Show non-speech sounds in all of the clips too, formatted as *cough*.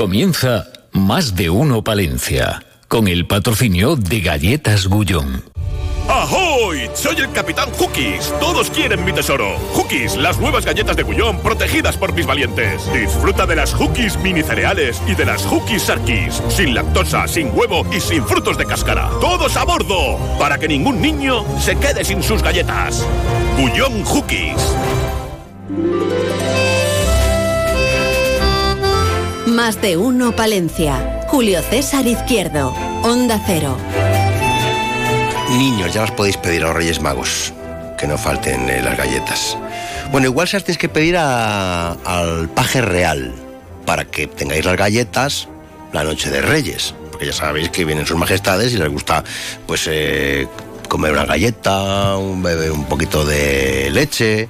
comienza Más de Uno Palencia, con el patrocinio de Galletas Gullón. ¡Ahoy! Soy el Capitán Hookies. Todos quieren mi tesoro. Hookies, las nuevas galletas de Gullón protegidas por mis valientes. Disfruta de las Hookies mini cereales y de las Hookies Sarkis. Sin lactosa, sin huevo y sin frutos de cáscara. ¡Todos a bordo! Para que ningún niño se quede sin sus galletas. Gullón Hookies. Más de uno Palencia. Julio César Izquierdo. Onda Cero. Niños, ya os podéis pedir a los Reyes Magos que no falten eh, las galletas. Bueno, igual se las tenéis que pedir al paje real para que tengáis las galletas la noche de Reyes. Porque ya sabéis que vienen sus majestades y les gusta, pues, eh, comer una galleta, un, un poquito de leche.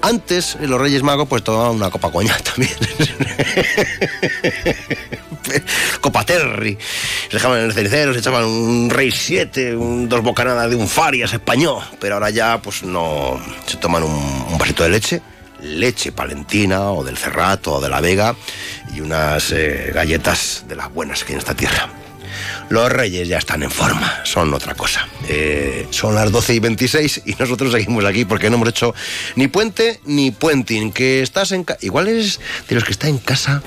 Antes, los Reyes Magos, pues tomaban una copa coñac *laughs* también. copa Terry. Se dejaban en el cenicero, se echaban un Rey 7, un, dos bocanadas de un Farias español. Pero ahora ya, pues no. Se toman un, un vasito de leche, leche palentina o del Cerrato o de la Vega y unas eh, galletas de las buenas que hay en esta tierra. Los reyes ya están en forma, son otra cosa. Eh, son las 12 y 26 y nosotros seguimos aquí porque no hemos hecho ni puente ni puenting. Que estás en casa. Igual es de los que está en casa.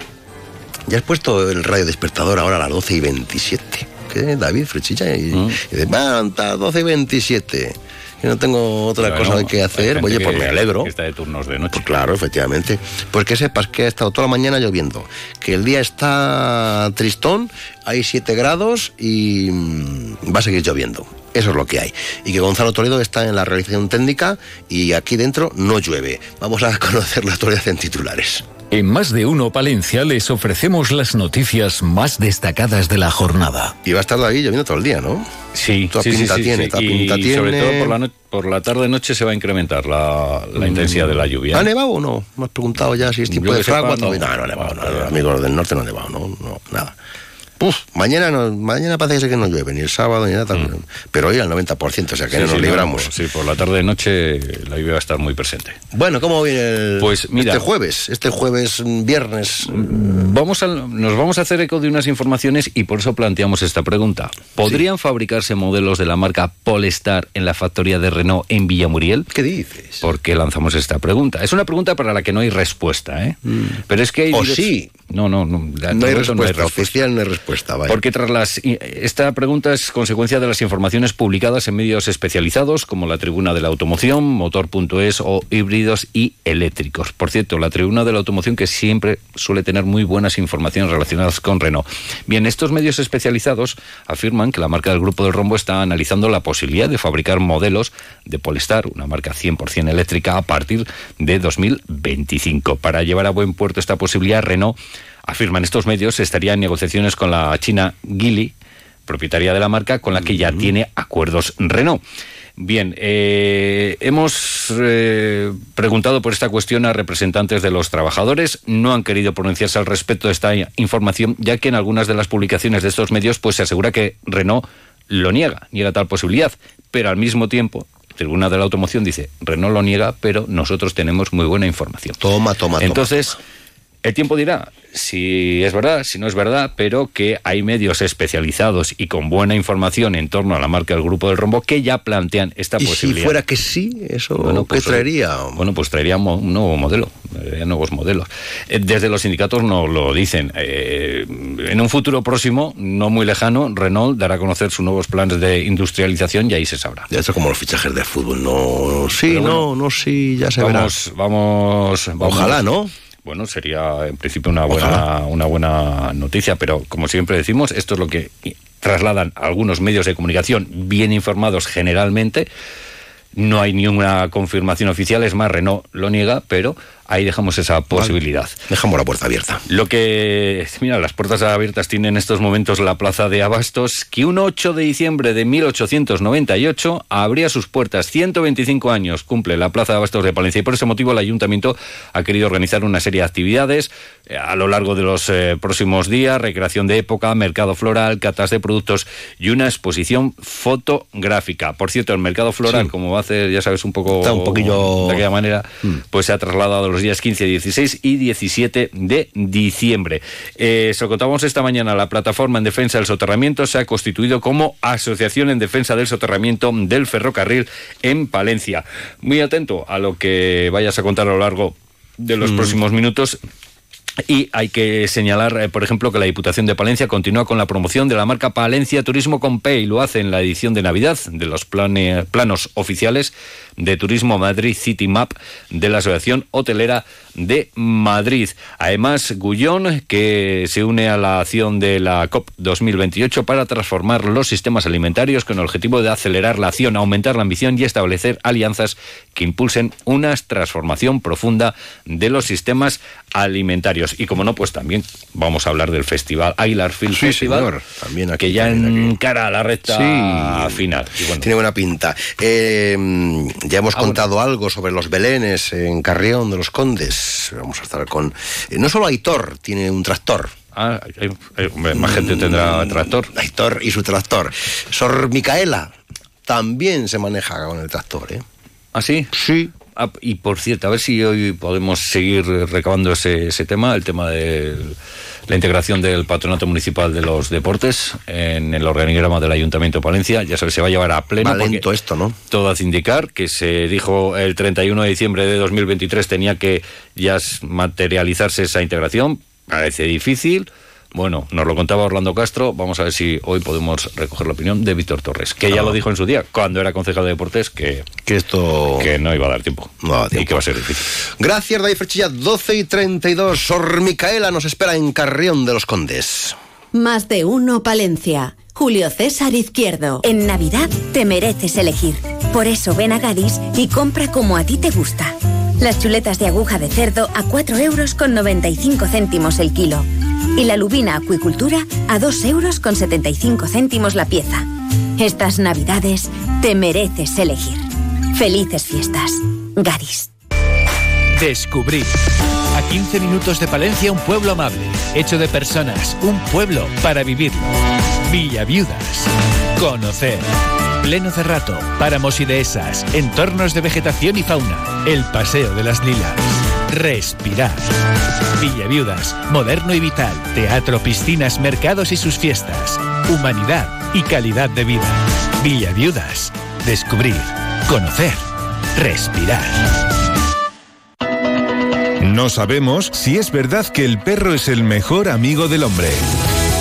Ya has puesto el radio despertador ahora a las 12 y 27. ¿Qué, David, Frechilla? Y, y dices, levanta, 12 y 27. Que no tengo otra Bueno, cosa que hacer. Oye, pues que- me alegro. que Está de turnos de noche. Pues claro, efectivamente. Pues que sepas que ha estado toda la mañana lloviendo, que el día está tristón, hay 7 grados y mm, va a seguir lloviendo. Eso es lo que hay. Y que Gonzalo Toledo está en la realización técnica y aquí dentro no llueve. Vamos a *laughs* conocer la actualidad en titulares. En Más de Uno Palencia les ofrecemos las noticias más destacadas de la jornada. Y va a estar David lloviendo todo el día, ¿no? Sí, Toda sí, pinta sí, tiene, sí. toda Y pinta sobre tiene. todo por la, no- por la tarde-noche se va a incrementar la, la intensidad de la lluvia. ¿Ha nevado o no? Me has preguntado ya si es tipo Yo de fragua. no. todavía- No, no ha nevado. No, no, no, amigos del norte no ha nevado, no, no, nada. Uf, mañana, no, mañana parece que no llueve, ni el sábado ni nada. Pero hoy al 90%, o sea que Mm. Sí, no nos sí, no, libramos. sí, por la tarde-noche la lluvia va a estar muy presente. Bueno, ¿cómo viene el, Pues mira- este jueves? Este jueves, mm, viernes. Vamos a, nos vamos a hacer eco de unas informaciones y por eso planteamos esta pregunta. ¿Podrían fabricarse modelos de la marca Polestar en la factoría de Renault en Villamuriel? ¿Qué dices? ¿Por qué lanzamos esta pregunta? Es una pregunta para la que no hay respuesta, ¿eh? Pero es que hay... Mm. ¿O sí? No, no, no. de No hay respuesta, oficial no hay respuesta. Porque tras las esta pregunta es consecuencia de las informaciones publicadas en medios especializados como la Tribuna de la Automoción, Motor.es o híbridos y eléctricos. Por cierto, la Tribuna de la Automoción que siempre suele tener muy buenas informaciones relacionadas con Renault. Bien, estos medios especializados afirman que la marca del Grupo del Rombo está analizando la posibilidad de fabricar modelos de Polestar, una marca 100% eléctrica, a partir de 2025. Para llevar a buen puerto esta posibilidad, Renault afirman estos medios, estaría en negociaciones con la china Geely, propietaria de la marca, con la que ya tiene acuerdos Renault. Bien, eh, hemos eh, preguntado por esta cuestión a representantes de los trabajadores. No han querido pronunciarse al respecto de esta información, ya que en algunas de las publicaciones de estos medios pues, se asegura que Renault lo niega, niega tal posibilidad. Pero al mismo tiempo, Tribuna de la Automoción dice, Renault lo niega, pero nosotros tenemos muy buena información. Toma, toma, toma. Entonces, el tiempo dirá si es verdad, si no es verdad, pero que hay medios especializados y con buena información en torno a la marca del Grupo del Rombo que ya plantean esta ¿Y si posibilidad. fuera que sí? ¿Eso Bueno, pues, qué traería? Bueno, pues traería mo- un nuevo modelo, nuevos modelos. Eh, Desde los sindicatos nos lo dicen. Eh, en un futuro próximo, no muy lejano, Renault dará a conocer sus nuevos planes de industrialización y ahí se sabrá. Ya esto es como los fichajes de fútbol, no, sí, bueno, no, no, sí, ya se verá. Vamos, vamos. Ojalá, ¿no? Bueno, sería en principio una buena, una buena noticia, pero como siempre decimos, esto es lo que trasladan algunos medios de comunicación bien informados generalmente. No hay ni una confirmación oficial, es más, Renault lo niega, pero ahí dejamos esa posibilidad. Dejamos la puerta abierta. Lo que, mira, las puertas abiertas tiene en estos momentos la plaza de Abastos, que un 8 de diciembre de 1898 abría sus puertas. 125 años cumple la plaza de Abastos de Palencia y por ese motivo el ayuntamiento ha querido organizar una serie de actividades eh, a lo largo de los eh, próximos días, recreación de época, mercado floral, catas de productos y una exposición fotográfica. Por cierto, el mercado floral, Sí. como va a hacer, ya sabes, un poco Está un poquillo- de aquella manera, pues se ha trasladado a los los días 15, 16 y 17 de diciembre. Eh, se lo contamos esta mañana, la plataforma en defensa del soterramiento se ha constituido como Asociación en Defensa del Soterramiento del Ferrocarril en Palencia. Muy atento a lo que vayas a contar a lo largo de los mm. próximos minutos y hay que señalar, eh, por ejemplo, que la Diputación de Palencia continúa con la promoción de la marca Palencia Turismo con P y lo hace en la edición de Navidad de los planos oficiales de Turismo Madrid City Map de la Asociación Hotelera de Madrid. Además, Gullón, que se une a la acción de la COP 2028 para transformar los sistemas alimentarios con el objetivo de acelerar la acción, aumentar la ambición y establecer alianzas que impulsen una transformación profunda de los sistemas alimentarios. Y como no, pues también vamos a hablar del festival Aguilar Film Festival, también que ya encara la recta final. Tiene buena pinta. Eh, ya hemos ah, contado algo sobre los belenes en Carrión de los Condes. Vamos a estar con... Eh, no solo Aitor tiene un tractor. Ah, más gente tendrá tractor. Aitor y su tractor. Sor Micaela también se maneja con el tractor, ¿eh? ¿Ah, sí? Sí. Ah, y por cierto, a ver si hoy podemos seguir recabando ese, ese tema, el tema del la integración del Patronato Municipal de los Deportes en el organigrama del Ayuntamiento de Palencia. Ya sabes, se va a llevar a pleno. Va esto, ¿no? Todo hace indicar que se dijo el 31 de diciembre de 2023 tenía que ya materializarse esa integración. Parece difícil bueno, nos lo contaba Orlando Castro. Vamos a ver si hoy podemos recoger la opinión de Víctor Torres, que ya lo dijo en su día, cuando era concejal de deportes, que, que esto que no iba a dar tiempo. No Y que va a ser difícil. Gracias, David Frechilla. 12 y 32. Sor Micaela nos espera en Carrión de los Condes. Más de uno, Palencia. Julio César Izquierdo. En Navidad te mereces elegir. Por eso ven a Gadis y compra como a ti te gusta. Las chuletas de aguja de cerdo a 4 euros con 95 céntimos el kilo y la lubina acuicultura a 2 euros con 75 céntimos la pieza. Estas navidades te mereces elegir. Felices fiestas. Garis. Descubrir. A 15 minutos de Palencia, un pueblo amable, hecho de personas, un pueblo para vivirlo. Villa Viudas. Conocer. Pleno Cerrato, páramos y dehesas, entornos de vegetación y fauna, el Paseo de las Lilas. Respirar. Villa Viudas, moderno y vital, teatro, piscinas, mercados y sus fiestas. Humanidad y calidad de vida. Villa Viudas. Descubrir, conocer, respirar. No sabemos si es verdad que el perro es el mejor amigo del hombre.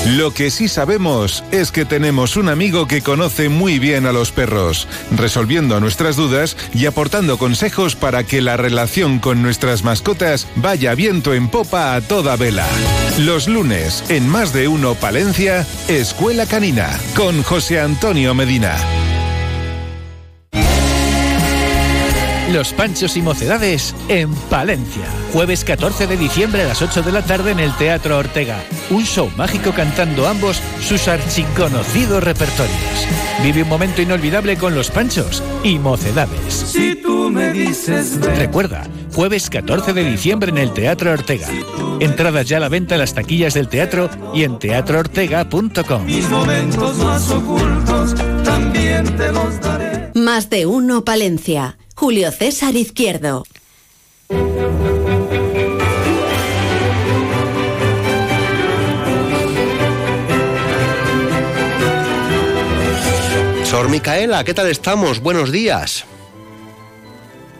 Lo que sí sabemos es que tenemos un amigo que conoce muy bien a los perros, resolviendo nuestras dudas y aportando consejos para que la relación con nuestras mascotas vaya viento en popa a toda vela. Los lunes, en Más de Uno Palencia, Escuela Canina, con José Antonio Medina. Los Panchos y Mocedades en Palencia. Jueves 14 de diciembre a las 8 de la tarde en el Teatro Ortega. Un show mágico cantando ambos sus archiconocidos repertorios. Vive un momento inolvidable con Los Panchos y Mocedades. Si tú me dices. Recuerda, jueves 14 de diciembre en el Teatro Ortega. Entradas ya a la venta en las taquillas del teatro y en teatroortega.com. Mis momentos más ocultos también te los daré. Más de uno, Palencia. Julio César Izquierdo. Sor Micaela, ¿qué tal estamos? Buenos días.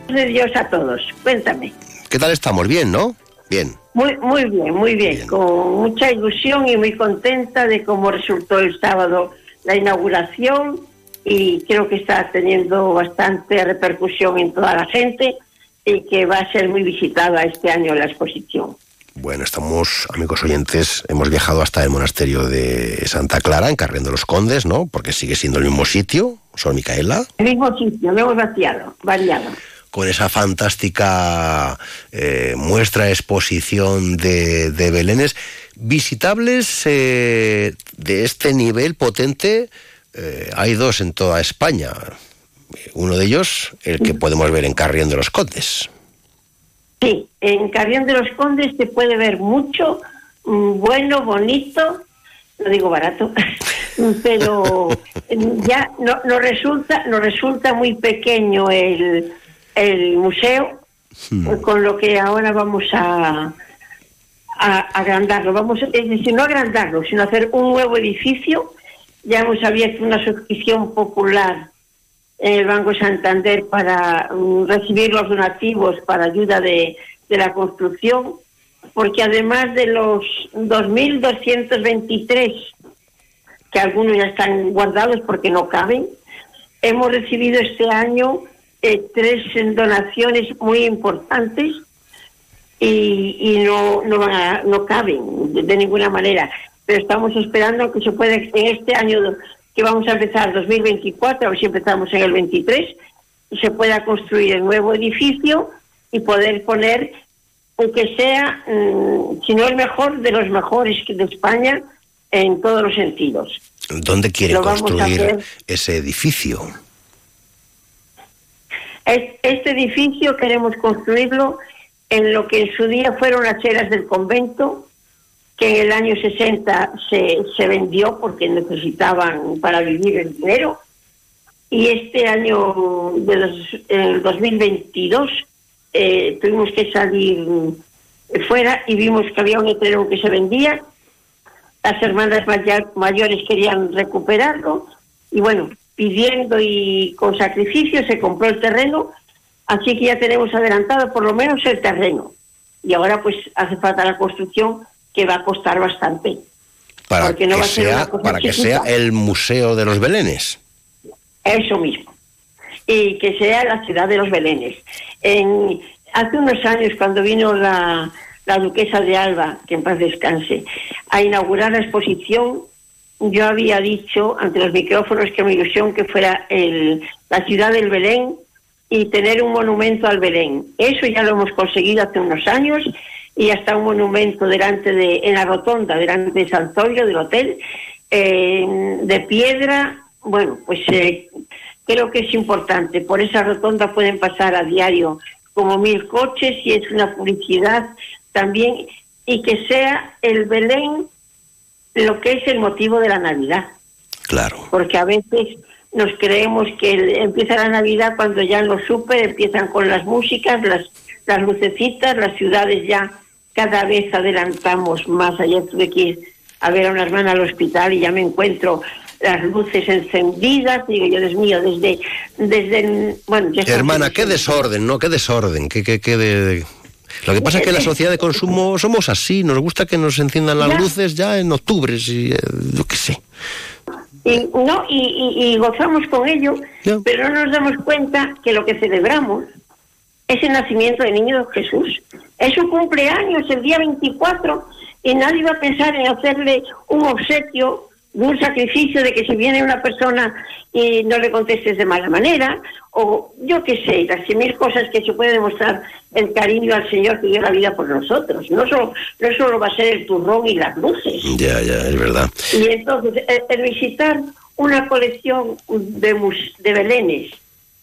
De Dios a todos. Cuéntame. ¿Qué tal estamos? Bien, ¿no? Bien. Muy, muy bien, muy bien. Con mucha ilusión y muy contenta de cómo resultó el sábado la inauguración y creo que está teniendo bastante repercusión en toda la gente y que va a ser muy visitada este año la exposición. Bueno, estamos, amigos oyentes, hemos viajado hasta el monasterio de Santa Clara, en Carrión de los Condes, ¿no? Porque sigue siendo el mismo sitio, Sor Micaela. El mismo sitio, lo hemos vaciado, variado. Con esa fantástica eh, muestra, exposición de, de belenes, visitables eh, de este nivel potente eh, hay dos en toda España. Uno de ellos, el que podemos ver en Carrión de los Condes. Sí, en Carrión de los Condes se puede ver mucho, mm, bueno, bonito, no digo barato, *laughs* pero ya no, resulta, nos resulta muy pequeño el, el museo hmm. con lo que ahora vamos a, a, agrandarlo. Vamos, es decir, no agrandarlo, sino hacer un nuevo edificio. Ya hemos abierto una suscripción popular en el Banco Santander para mm, recibir los donativos para ayuda de, la construcción, porque además de los 2.223, que algunos ya están guardados porque no caben, hemos recibido este año eh, tres donaciones muy importantes y, no, no, no caben de, ninguna manera. Pero estamos esperando que se pueda, en este año que vamos a empezar, 2024, a ver si empezamos en el 23, se pueda construir el nuevo edificio y poder poner, aunque sea, mm, si no el mejor, de los mejores de España en todos los sentidos. ¿Dónde quiere construir ese edificio? Este edificio queremos construirlo en lo que en su día fueron las eras del convento, que en el año 60 se, se vendió porque necesitaban para vivir el dinero. Y este año, de los, el 2022, eh, tuvimos que salir fuera y vimos que había un letrero que se vendía. Las hermanas mayores querían recuperarlo y bueno, pidiendo y con sacrificio se compró el terreno Así que ya tenemos adelantado por lo menos el terreno. Y ahora pues hace falta la construcción que va a costar bastante. Para, que, sea, para que sea el Museo de los Belenes. Eso mismo. Y que sea la ciudad de los Belenes. En, hace unos años, cuando vino la, la duquesa de Alba, que en paz descanse, a inaugurar la exposición, yo había dicho ante los micrófonos que mi ilusión que fuera el, la ciudad del Belén y tener un monumento al Belén. Eso ya lo hemos conseguido hace unos años y hasta un monumento delante de, en la rotonda, delante de San del hotel, de piedra. Bueno, pues eh, creo que es importante. Por esa rotonda pueden pasar a diario como mil coches y es una publicidad también y que sea el Belén lo que es el motivo de la Navidad. Claro. Porque a veces nos creemos que empieza la Navidad cuando ya en los super empiezan con las músicas, las, las lucecitas, las ciudades ya cada vez adelantamos más. Ayer tuve que ir a ver a una hermana al hospital y ya me encuentro las luces encendidas, digo yo, Dios mío, desde, desde, bueno, Hermana, qué desorden, ¿no? Qué desorden, qué, qué, qué de... Lo que pasa es que la sociedad de consumo somos así, nos gusta que nos enciendan las luces ya en octubre, si, eh, yo qué sé. Y no y, gozamos con ello, pero no nos damos cuenta que lo que celebramos es el nacimiento del niño Jesús. Es su cumpleaños el día 24 y nadie va a pensar en hacerle un obsequio de un sacrificio de que si viene una persona y no le contestes de mala manera, o yo qué sé, las mil cosas que se puede demostrar el cariño al Señor que dio la vida por nosotros. No solo, no solo va a ser el turrón y las luces. Ya, ya, es verdad. Y entonces, el, visitar una colección de, de belenes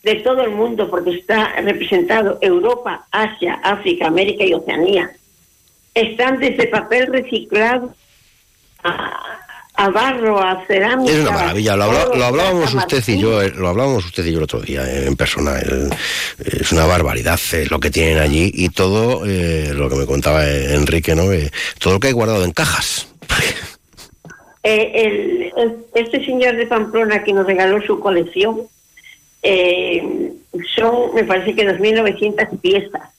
de todo el mundo, porque está representado Europa, Asia, África, América y Oceanía, están desde papel reciclado a, a barro, a cerámica. Es una maravilla, lo, hablábamos usted y yo, eh, lo hablábamos usted y yo el otro día eh, en persona. es una barbaridad eh, lo que tienen allí y todo lo que me contaba Enrique, ¿no? todo lo que hay guardado en cajas. este señor de Pamplona que nos regaló su colección son, me parece que 2.900 piezas.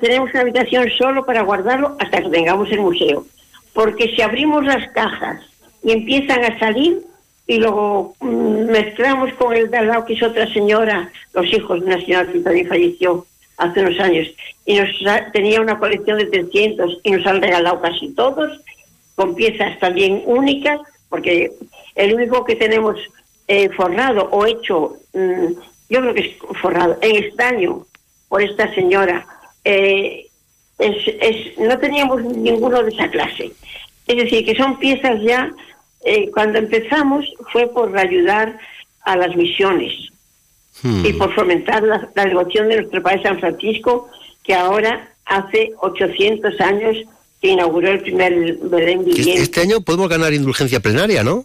tenemos una habitación solo para guardarlo hasta que tengamos el museo porque si abrimos las cajas y empiezan a salir y luego mm, mezclamos con el de lado que es otra señora, los hijos de una señora que también falleció hace unos años, y nos tenía una colección de 300 y nos han regalado casi todos, con piezas también únicas, porque el único que tenemos eh, forrado o hecho, mm, yo creo que es forrado, en estaño por esta señora, eh, es, no teníamos ninguno de esa clase. Es decir, que son piezas ya, eh, cuando empezamos fue por ayudar a las misiones hmm. y por fomentar la, devoción de nuestro Padre San Francisco, que ahora hace 800 años que inauguró el primer Belén viviente. Este año podemos ganar indulgencia plenaria, ¿no?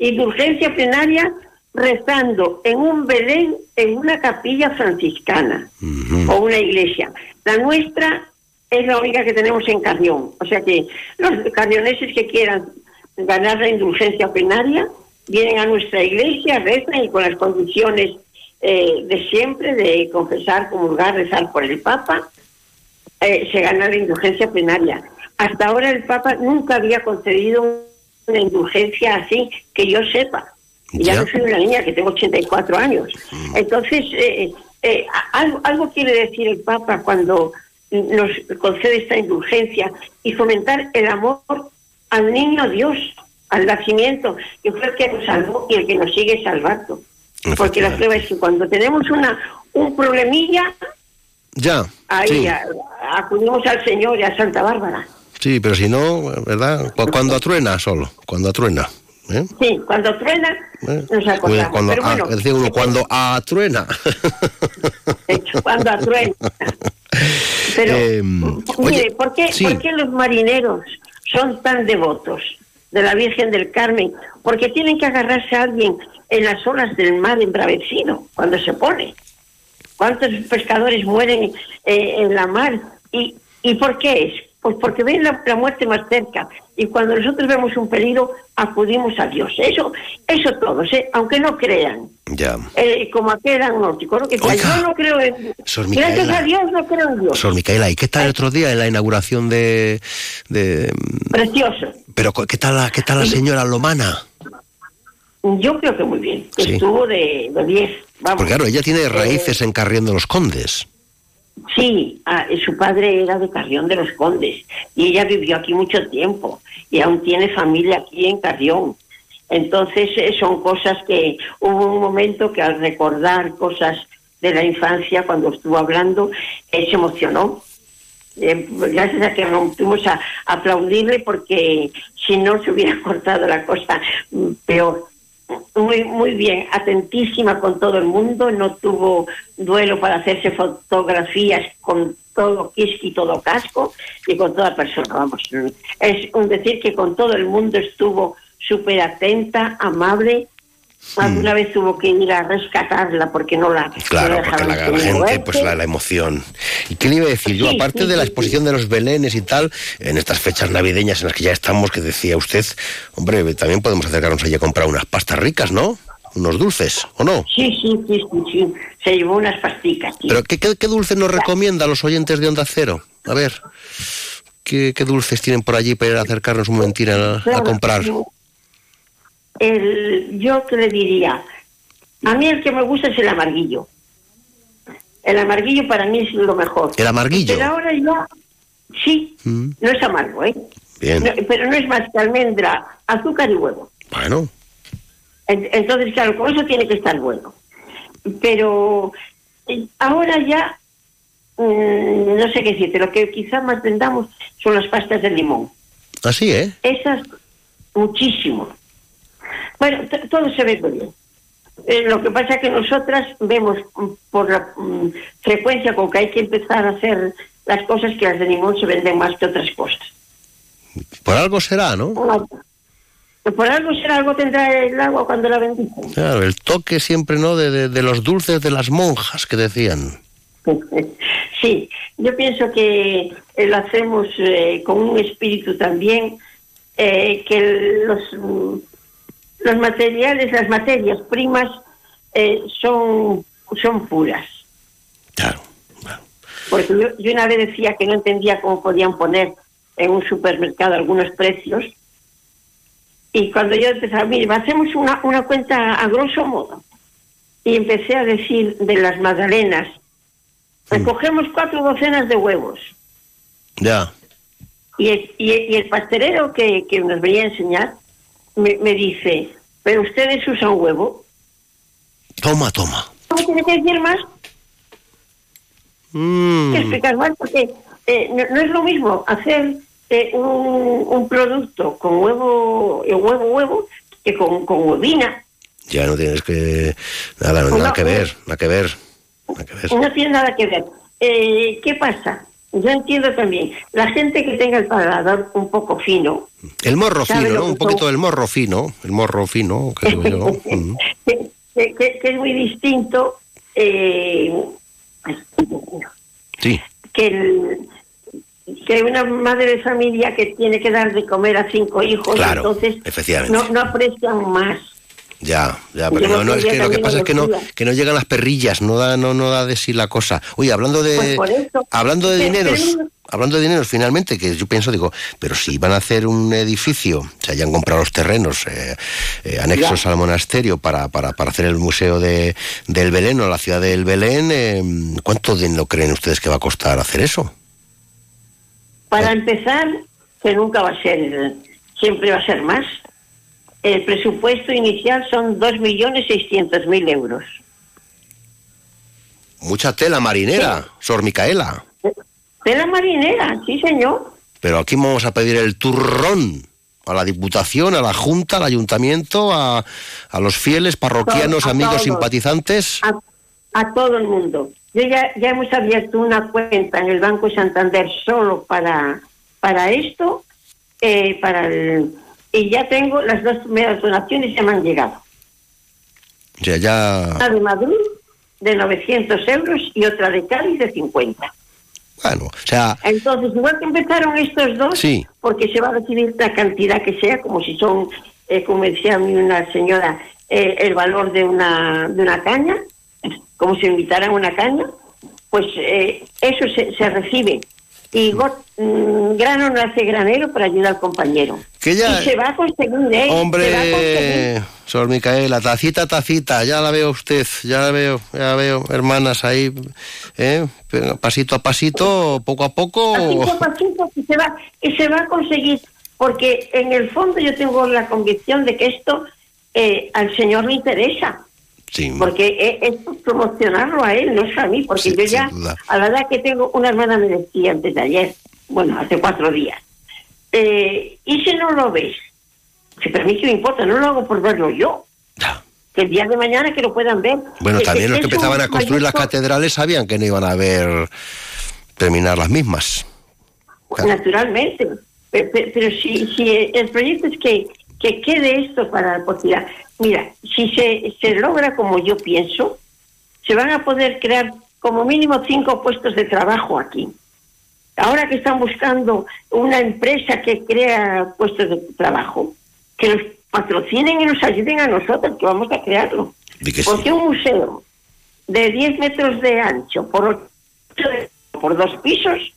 Indulgencia plenaria rezando en un Belén, en una capilla franciscana o una iglesia. La nuestra es la única que tenemos en Carrión. O sea que los carrioneses que quieran ganar la indulgencia plenaria vienen a nuestra iglesia, rezan y con las condiciones eh, de siempre, de confesar, comulgar, rezar por el Papa, eh, se gana la indulgencia plenaria. Hasta ahora el Papa nunca había concedido una indulgencia así, que yo sepa. Y ya, Ya. no soy una niña que tengo 84 años. Entonces, eh, eh, algo, algo quiere decir el Papa cuando nos concede esta indulgencia y fomentar el amor al niño Dios, al nacimiento, que fue el que nos salvó y el que nos sigue salvando. Porque la prueba es que cuando tenemos una un problemilla, Ya. ahí sí. a- acudimos al Señor y a Santa Bárbara. Sí, pero si no, ¿verdad? Cu- Cuando atruena solo, cuando atruena. ¿eh? Sí, cuando truena, ¿Eh? nos acordamos. Cuando, Pero bueno, decir, uno, cuando atruena. cuando atruena. *laughs* Pero, Eh, mire, oye, ¿por, qué, sí. por qué los marineros son tan devotos de la Virgen del Carmen? Porque tienen que agarrarse a alguien en las olas del mar embravecido, cuando se pone. ¿Cuántos pescadores mueren eh, en la mar? ¿Y, ¿Y por qué es? Pues porque ven la, la muerte más cerca. Y cuando nosotros vemos un peligro, acudimos a Dios. Eso, eso todos, ¿eh? aunque no crean. Ya. Eh, como aquel agnóstico, ¿no? Que yo no creo en... Sor Gracias a Dios no creo en Dios. Sor Micaela, ¿y qué tal el otro día en la inauguración de... de Precioso. pero ¿qué tal, la, ¿qué tal la señora Lomana? Yo creo que muy bien. que Sí. Estuvo de de 10. Vamos. Porque claro, ella tiene Eh, raíces en Carrión de los Condes. Sí, ah, su padre era de Carrión de los Condes y ella vivió aquí mucho tiempo y aún tiene familia aquí en Carrión. Entonces eh, son cosas que hubo un momento que al recordar cosas de la infancia cuando estuvo hablando, se emocionó. Eh, gracias a que no tuvimos a aplaudirle porque si no se hubiera *laughs* cortado la cosa mm, peor. Muy, muy bien, atentísima con todo el mundo, no tuvo duelo para hacerse fotografías con todo y todo casco y con toda persona, vamos. Es un decir que con todo el mundo estuvo súper atenta, amable. Alguna vez tuvo que ir a rescatarla porque no la, no Claro, la porque la, gente, pues la, la emoción. ¿Y qué le iba a decir yo? Sí, Aparte sí, de la sí, exposición de los belenes y tal, en estas fechas navideñas en las que ya estamos, que decía usted, hombre, también podemos acercarnos allí a comprar unas pastas ricas, ¿no? Unos dulces, ¿o no? Sí, sí, sí, sí, sí. Se llevó unas pasticas. sí. ¿Pero qué, qué, qué dulce nos recomienda a los oyentes de Onda Cero? A ver, ¿qué, qué dulces tienen por allí para ir a acercarnos un momentín a, a Claro, comprar? El, yo que le diría, a mí el que me gusta es el amarguillo. El amarguillo para mí es lo mejor. ¿El amarguillo? Pero ahora ya, sí, Mm, no es amargo, ¿eh? bien, No, pero no es más que almendra, azúcar y huevo. bueno, En- Entonces, claro, con eso tiene que estar bueno. Pero eh, ahora ya, mm, no sé qué decirte, lo que quizá más vendamos son las pastas de limón. así, ¿eh? Esas, muchísimo. Bueno, todo se ve muy bien. Eh, lo que pasa es que nosotras vemos mm, por la mm, frecuencia con que hay que empezar a hacer las cosas que las de limón se venden más que otras cosas. Por algo será, ¿no? Por algo será, algo tendrá el agua cuando la bendicen. Claro, el toque siempre, ¿no? De, de- de los dulces de las monjas que decían. *laughs* Sí, yo pienso que eh, lo hacemos eh, con un espíritu también, eh, que los, mm, los materiales, las materias primas eh, son, son puras. Claro. Porque yo, yo una vez decía que no entendía cómo podían poner en un supermercado algunos precios. Y cuando yo empezaba, mire, hacemos una, una cuenta a grosso modo. Y empecé a decir de las magdalenas, recogemos cuatro docenas de huevos. Ya. Y el, y el- y el pastelero que, que nos venía a enseñar me, me dice, pero ustedes usan huevo. Toma, toma. ¿Cómo tiene que decir más? Mm, que explicar más porque eh, no, no es lo mismo hacer eh, un, un producto con huevo, eh, huevo, huevo, que con, con huevina. ya no tienes que... Nada, nada No, que no. ver, nada que ver. Nada que ver. No tiene nada que ver. Eh, ¿Qué pasa? Yo entiendo también, la gente que tenga el paladar un poco fino, El morro ¿Sabe fino, ¿no? Un poquito del morro fino. El morro fino, *laughs* que digo yo. Mm. que, que- que es muy distinto eh, Sí. que, el- que una madre de familia que tiene que dar de comer a cinco hijos, Claro, entonces no, no aprecian más. Ya, ya, pero no, no, es que lo que pasa es que no, que no llegan las perrillas, no da, no, no da de sí la cosa. Oye, hablando de, Pues eso. hablando de dineros, hablando de dineros, finalmente, que yo pienso, digo, pero si van a hacer un edificio, se hayan comprado los terrenos eh, eh, anexos al monasterio para, para, para hacer el museo de, del Belén o la ciudad del Belén, eh, ¿cuánto dinero creen ustedes que va a costar hacer eso? Para empezar, que nunca va a ser, siempre va a ser más. El presupuesto inicial son 2.600.000 euros. Mucha tela marinera, Sor Micaela. De la marinera, sí señor. Pero aquí vamos a pedir el turrón a la Diputación, a la Junta, al Ayuntamiento, a, a los fieles parroquianos, A amigos, todos. simpatizantes. A, a todo el mundo. Yo ya, ya hemos abierto una cuenta en el Banco Santander solo para, para esto, eh, para el- y ya tengo las dos primeras donaciones ya me han llegado. Ya. Una de Madrid de 900 euros y otra de Cádiz de 50. Bueno, o sea, Entonces, igual que empezaron estos dos, Sí. porque se va a recibir la cantidad que sea, como si son, eh, como decía a mí una señora, eh, el valor de una, de una caña, como si invitaran una caña, pues eh, eso se, se recibe. Y got- mm, grano no hace granero para ayudar al compañero. Que ya- Y se va a conseguir, ¿eh? Se va a conseguir. hombre, Sor Micaela, tacita, tacita, ya la veo usted, ya la veo, ya la veo, hermanas ahí, ¿eh? Pero pasito a pasito, poco a poco. Pasito a pasito que se va, y se va a conseguir, porque en el fondo yo tengo la convicción de que esto eh, al Señor le interesa, Sí, porque e- es, promocionarlo a Él, no es a mí, porque Sí, yo ya, duda. a la edad que tengo, una hermana me decía antes de ayer, bueno, hace cuatro días, eh, ¿y si no lo ves? Si para mí que me importa, no lo hago por verlo yo. Ya. Que el día de mañana que lo puedan ver. Bueno, Que- también los que empezaban a construir las catedrales sabían que no iban a ver terminar las mismas. Claro. Naturalmente. Pe- pe- Pero, si, si el proyecto es que, que quede esto para la posteridad. Mira, si se, se logra como yo pienso, se van a poder crear como mínimo cinco puestos de trabajo aquí. Ahora que están buscando una empresa que crea puestos de trabajo, que los patrocinen y nos ayuden a nosotros, que vamos a crearlo. Sí. Porque un museo de 10 metros de ancho por, por dos pisos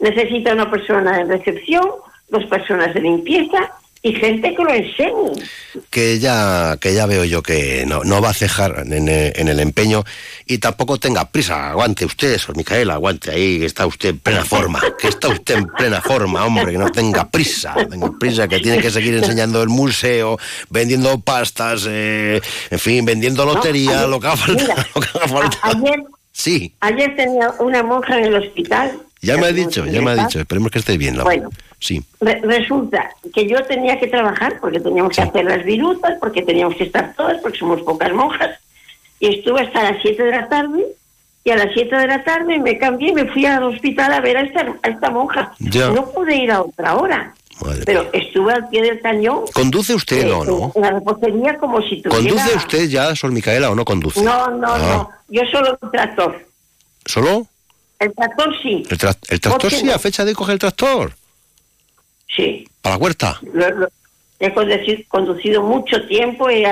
necesita una persona de recepción, dos personas de limpieza y gente que lo enseñe. que ya que ya veo yo que no, no va a cejar en, en el empeño y tampoco tenga prisa. Aguante usted, Sor Micaela, aguante ahí, que está usted en plena forma, que está usted en plena forma, hombre, que no tenga prisa, tenga prisa, que tiene que seguir enseñando el museo, vendiendo pastas, eh, en fin, vendiendo lotería, ayer- lo que haga falta. *laughs* ayer, Sí, ayer tenía una monja en el hospital. ya me ha dicho, ya me ha dicho, esperemos que esté bien. La Bueno. Sí, Re- resulta que yo tenía que trabajar porque teníamos que hacer las virutas, porque teníamos que estar todas, porque somos pocas monjas. Y estuve hasta las 7 de la tarde. Y a las 7 de la tarde me cambié y me fui al hospital a ver a esta, a esta monja. Ya. No pude ir a otra hora. madre Pero mía. estuve al pie del cañón. ¿Conduce usted eh, o no? En la repostería como si tuviera... ¿Conduce usted ya, Sor Micaela, o no conduce? No, no, Ah. no. Yo solo el tractor. ¿Solo? El tractor sí. ¿El, tra- el tractor sí, no. a fecha de coger el tractor? Sí. ¿Para la huerta? Lo- lo- he conducido, conducido mucho tiempo, he,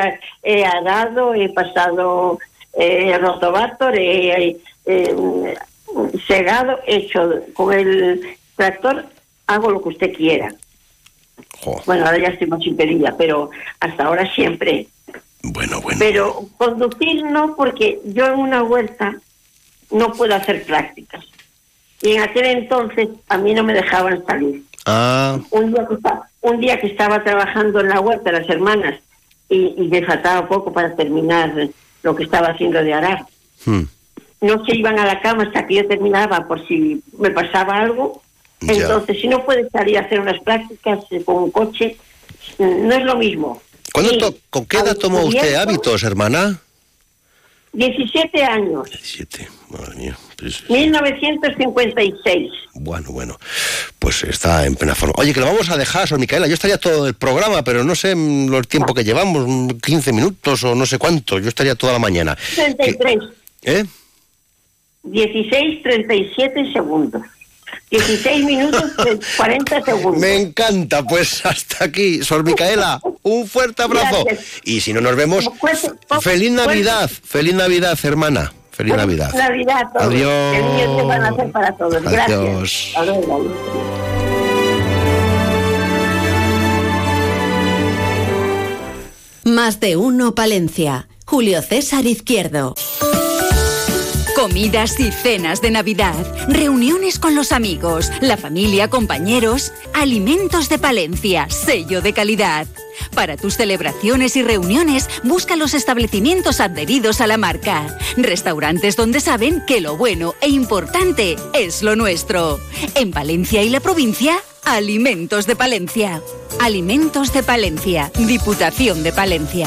he arado, he pasado eh, rotovator, he, he, eh, segado, he hecho con el tractor, hago lo que usted quiera. Bueno, ahora ya estoy más impedida, pero hasta ahora siempre. bueno, bueno. Pero conducir no, porque yo en una huerta no puedo hacer prácticas. Y en aquel entonces a mí no me dejaban salir. Ah, un día que estaba, un día que estaba trabajando en la huerta las hermanas y, y me faltaba poco para terminar lo que estaba haciendo de arar. hmm, No se iban a la cama hasta que yo terminaba por si me pasaba algo. Ya. Entonces, si no puedes salir a hacer unas prácticas con un coche, no es lo mismo. ¿Cuándo Y to- ¿Con qué edad tomó usted hábitos, hermana? 17 años. 17, madre mía. Pues, 1956. bueno, bueno, pues está en plena forma. Oye, que lo vamos a dejar, Sor Micaela. Yo estaría todo el programa, pero no sé mm, el tiempo que llevamos, mm, 15 minutos o no sé cuánto. Yo estaría toda la mañana. 33. ¿Eh? 16, 37 segundos. 16 minutos, *laughs* 40 segundos. Me encanta, pues hasta aquí, Sor Micaela. Un fuerte abrazo. Gracias. Y si no nos vemos, feliz Navidad, feliz Navidad, hermana. Feliz Navidad. Navidad a todos. Adiós. Se van a hacer para todos. Gracias. Adiós. Hasta luego. Más de uno Palencia. Julio César Izquierdo. Comidas y cenas de Navidad, reuniones con los amigos, la familia, compañeros, alimentos de Palencia, sello de calidad. Para tus celebraciones y reuniones, busca los establecimientos adheridos a la marca. Restaurantes donde saben que lo bueno e importante es lo nuestro. En Palencia y la provincia, Alimentos de Palencia. Alimentos de Palencia, Diputación de Palencia.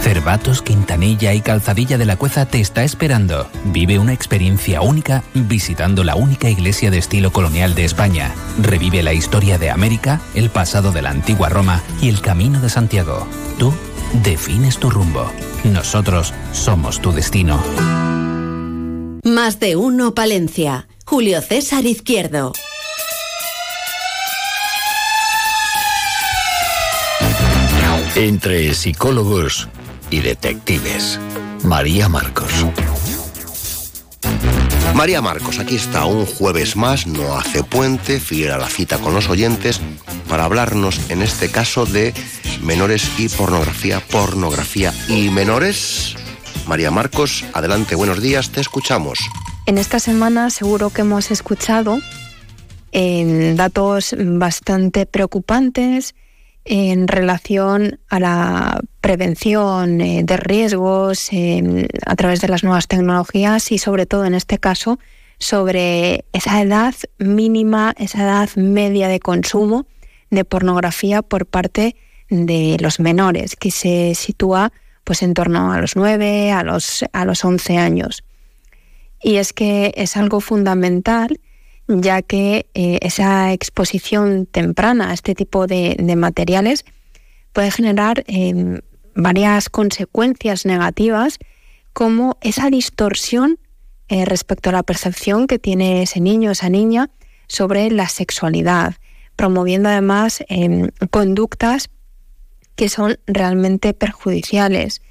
Cervatos, Quintanilla y Calzadilla de la Cueza te está esperando. Vive una experiencia única visitando la única iglesia de estilo colonial de España. Revive la historia de América, el pasado de la antigua Roma y el camino de Santiago. Tú defines tu rumbo. Nosotros somos tu destino. Más de uno Palencia. Julio César Izquierdo. Entre psicólogos y detectives. María Marcos. María Marcos, aquí está un jueves más, no hace puente, fiel a la cita con los oyentes, para hablarnos en este caso de menores y pornografía, pornografía y menores. María Marcos, adelante, buenos días, te escuchamos. En esta semana seguro que hemos escuchado eh, datos bastante preocupantes en relación a la prevención eh, de riesgos eh, a través de las nuevas tecnologías y sobre todo en este caso sobre esa edad mínima, esa edad media de consumo de pornografía por parte de los menores, que se sitúa pues en torno a los 9, a los, a los 11 años. Y es que es algo fundamental ya que eh, esa exposición temprana a este tipo de, materiales puede generar eh, varias consecuencias negativas, como esa distorsión eh, respecto a la percepción que tiene ese niño, esa niña, sobre la sexualidad, promoviendo además conductas que son realmente perjudiciales.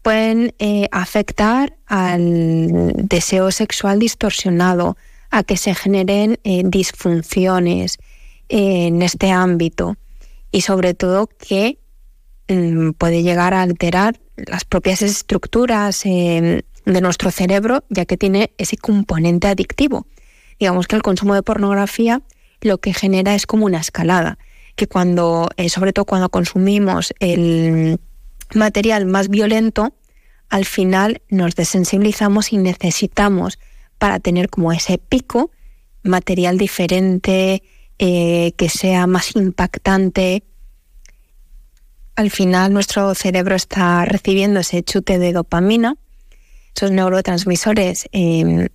Pueden afectar al deseo sexual distorsionado, a que se generen eh, disfunciones eh, en este ámbito y sobre todo que mm, puede llegar a alterar las propias estructuras em, de nuestro cerebro ya que tiene ese componente adictivo. Digamos que el consumo de pornografía lo que genera es como una escalada, que cuando, eh, sobre todo cuando consumimos el material más violento, al final nos desensibilizamos y necesitamos para tener como ese pico, material diferente, eh, que sea más impactante. Al final nuestro cerebro está recibiendo ese chute de dopamina, esos neurotransmisores em,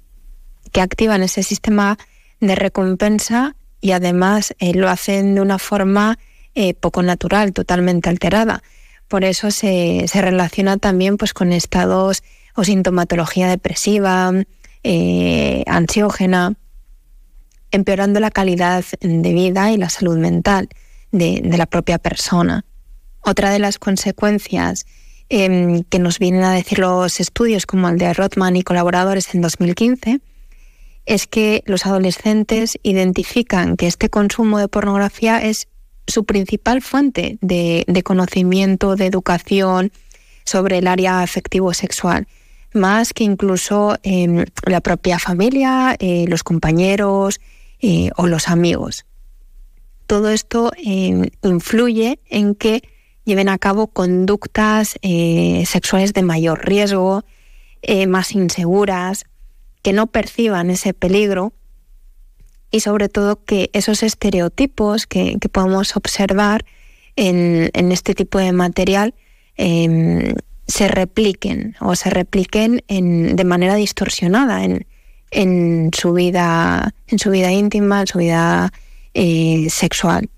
que activan ese sistema de recompensa y además eh, lo hacen de una forma eh, poco natural, totalmente alterada. Por eso se, se relaciona también pues, con estados o sintomatología depresiva, eh, ansiógena, empeorando la calidad de vida y la salud mental de, la propia persona. Otra de las consecuencias em, que nos vienen a decir los estudios, como el de Rothman y colaboradores en 2015, es que los adolescentes identifican que este consumo de pornografía es su principal fuente de, conocimiento, de educación, sobre el área afectivo-sexual, más que incluso em, la propia familia, eh, los compañeros eh, o los amigos. Todo esto em, influye en que lleven a cabo conductas eh, sexuales de mayor riesgo, más inseguras, que no perciban ese peligro y sobre todo que esos estereotipos que, podemos observar en, este tipo de material em, se repliquen o se repliquen en, de manera distorsionada en, en, su vida, en su vida íntima, en su vida eh, sexual.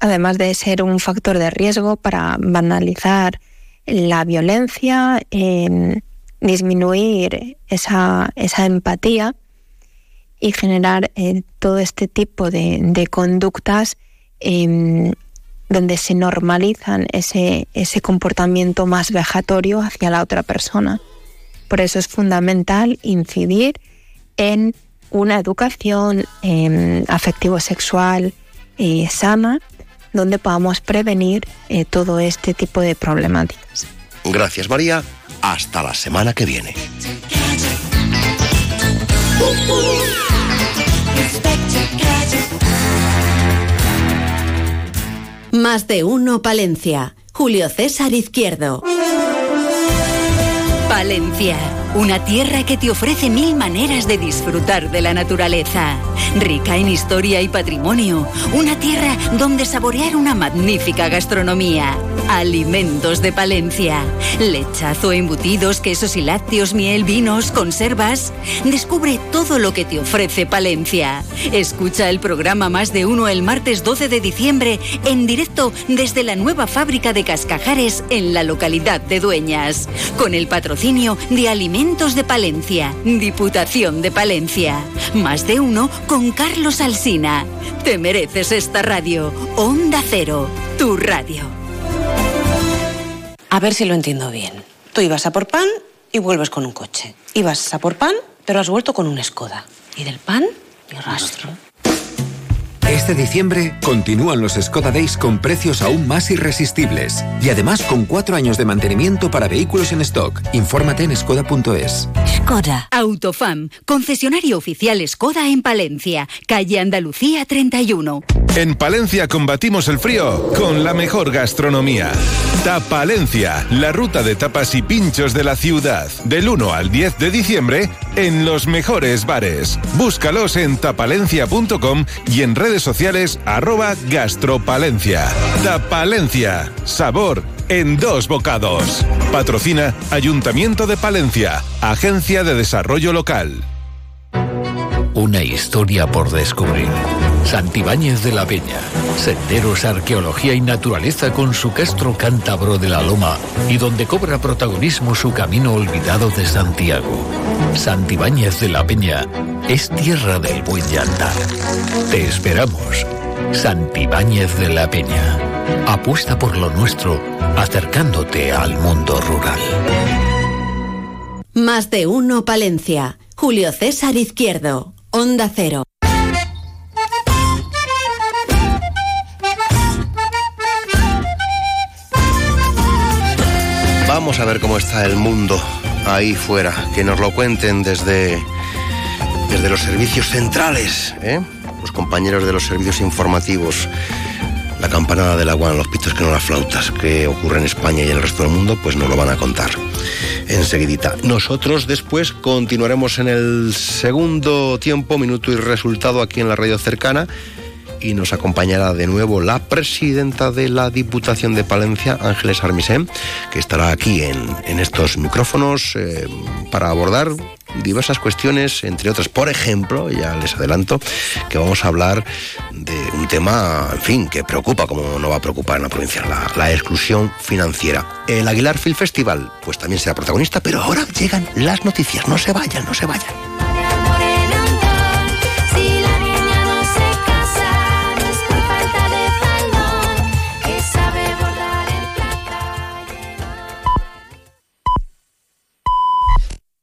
Además de ser un factor de riesgo para banalizar la violencia, disminuir esa, esa, empatía y generar eh, todo este tipo de, de conductas em, donde se normalizan ese, ese comportamiento más vejatorio hacia la otra persona. Por eso es fundamental incidir en una educación em, afectivo-sexual eh, sana, donde podamos prevenir eh, todo este tipo de problemáticas. Gracias María, hasta la semana que viene. Más de uno Palencia. Julio César Izquierdo. Palencia una tierra que te ofrece mil maneras de disfrutar de la naturaleza. Rica en historia y patrimonio. Una tierra donde saborear una magnífica gastronomía. Alimentos de Palencia. Lechazo, embutidos, quesos y lácteos, miel, vinos, conservas. Descubre todo lo que te ofrece Palencia. Escucha el programa Más de Uno el martes 12 de diciembre en directo desde la nueva fábrica de Cascajares en la localidad de Dueñas. Con el patrocinio de Alimentos de Palencia, Diputación de Palencia. Más de uno con Carlos Alsina. Te mereces esta radio. Onda Cero, tu radio. A ver si lo entiendo bien. Tú ibas a por pan y vuelves con un coche. Ibas a por pan, pero has vuelto con un Skoda. Y del pan, ni rastro. Este diciembre continúan los Skoda Days con precios aún más irresistibles y además con cuatro años de mantenimiento para vehículos en stock. Infórmate en skoda.es. Skoda. Autofam, concesionario oficial Skoda en Palencia, calle Andalucía 31. En Palencia combatimos el frío con la mejor gastronomía. Tapalencia, la ruta de tapas y pinchos de la ciudad. Del 1 al 10 de diciembre en los mejores bares. Búscalos en tapalencia.com y en redes sociales arroba gastropalencia. Tapalencia, sabor en dos bocados. Patrocina Ayuntamiento de Palencia, Agencia de Desarrollo Local. Una historia por descubrir. Santibáñez de la Peña. Senderos, arqueología y naturaleza con su castro cántabro de la Loma y donde cobra protagonismo su camino olvidado de Santiago. Santibáñez de la Peña es tierra del buen llantar. Te esperamos. Santibáñez de la Peña. Apuesta por lo nuestro, acercándote al mundo rural. Más de uno Palencia. Julio César Izquierdo. Onda Cero. Vamos a ver cómo está el mundo ahí fuera. Que nos lo cuenten desde, desde los servicios centrales, ¿eh? los compañeros de los servicios informativos. La campanada del agua los pitos que no las flautas, que ocurre en España y en el resto del mundo, pues nos lo van a contar enseguidita. Nosotros después continuaremos en el segundo tiempo, minuto y resultado aquí en la radio cercana y nos acompañará de nuevo la presidenta de la Diputación de Palencia, Ángeles Armisén, que estará aquí en, estos micrófonos eh, para abordar diversas cuestiones, entre otras, por ejemplo, ya les adelanto, que vamos a hablar de un tema, en fin, que preocupa, como no va a preocupar en la provincia, la, la exclusión financiera. El Aguilar Film Festival, pues también será protagonista, pero ahora llegan las noticias, no se vayan, no se vayan.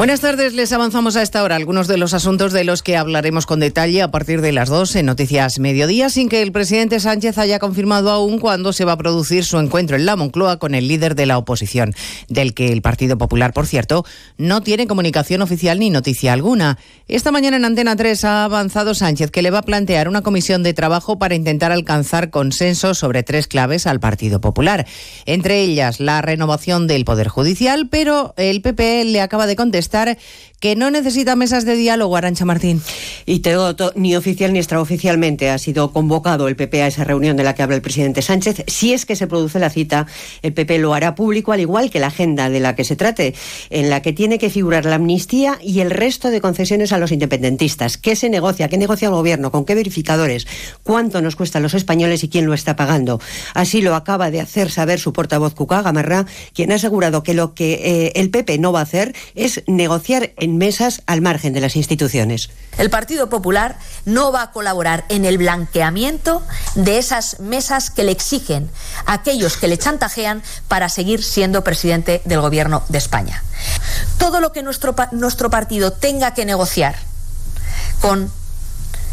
Buenas tardes, les avanzamos a esta hora algunos de los asuntos de los que hablaremos con detalle a partir de las 2 en Noticias Mediodía, sin que el presidente Sánchez haya confirmado aún cuándo se va a producir su encuentro en la Moncloa con el líder de la oposición, del que el Partido Popular, por cierto, no tiene comunicación oficial ni noticia alguna. Esta mañana en Antena 3 ha avanzado Sánchez que le va a plantear una comisión de trabajo para intentar alcanzar consenso sobre tres claves al Partido Popular, entre ellas la renovación del Poder Judicial, pero el PP le acaba de contestar que no necesita mesas de diálogo, Arancha Martín. Y todo, ni oficial ni extraoficialmente ha sido convocado el PP a esa reunión de la que habla el presidente Sánchez. Si es que se produce la cita, el PP lo hará público, al igual que la agenda de la que se trate, en la que tiene que figurar la amnistía y el resto de concesiones a los independentistas. ¿Qué se negocia? ¿Qué negocia el gobierno? ¿Con qué verificadores? ¿Cuánto nos cuesta a los españoles y quién lo está pagando? Así lo acaba de hacer saber su portavoz Cuca Gamarra, quien ha asegurado que lo que eh, el PP no va a hacer es en mesas al margen de las instituciones. El Partido Popular no va a colaborar en el blanqueamiento de esas mesas que le exigen aquellos que le chantajean para seguir siendo presidente del Gobierno de España. Todo lo que nuestro, nuestro partido tenga que negociar con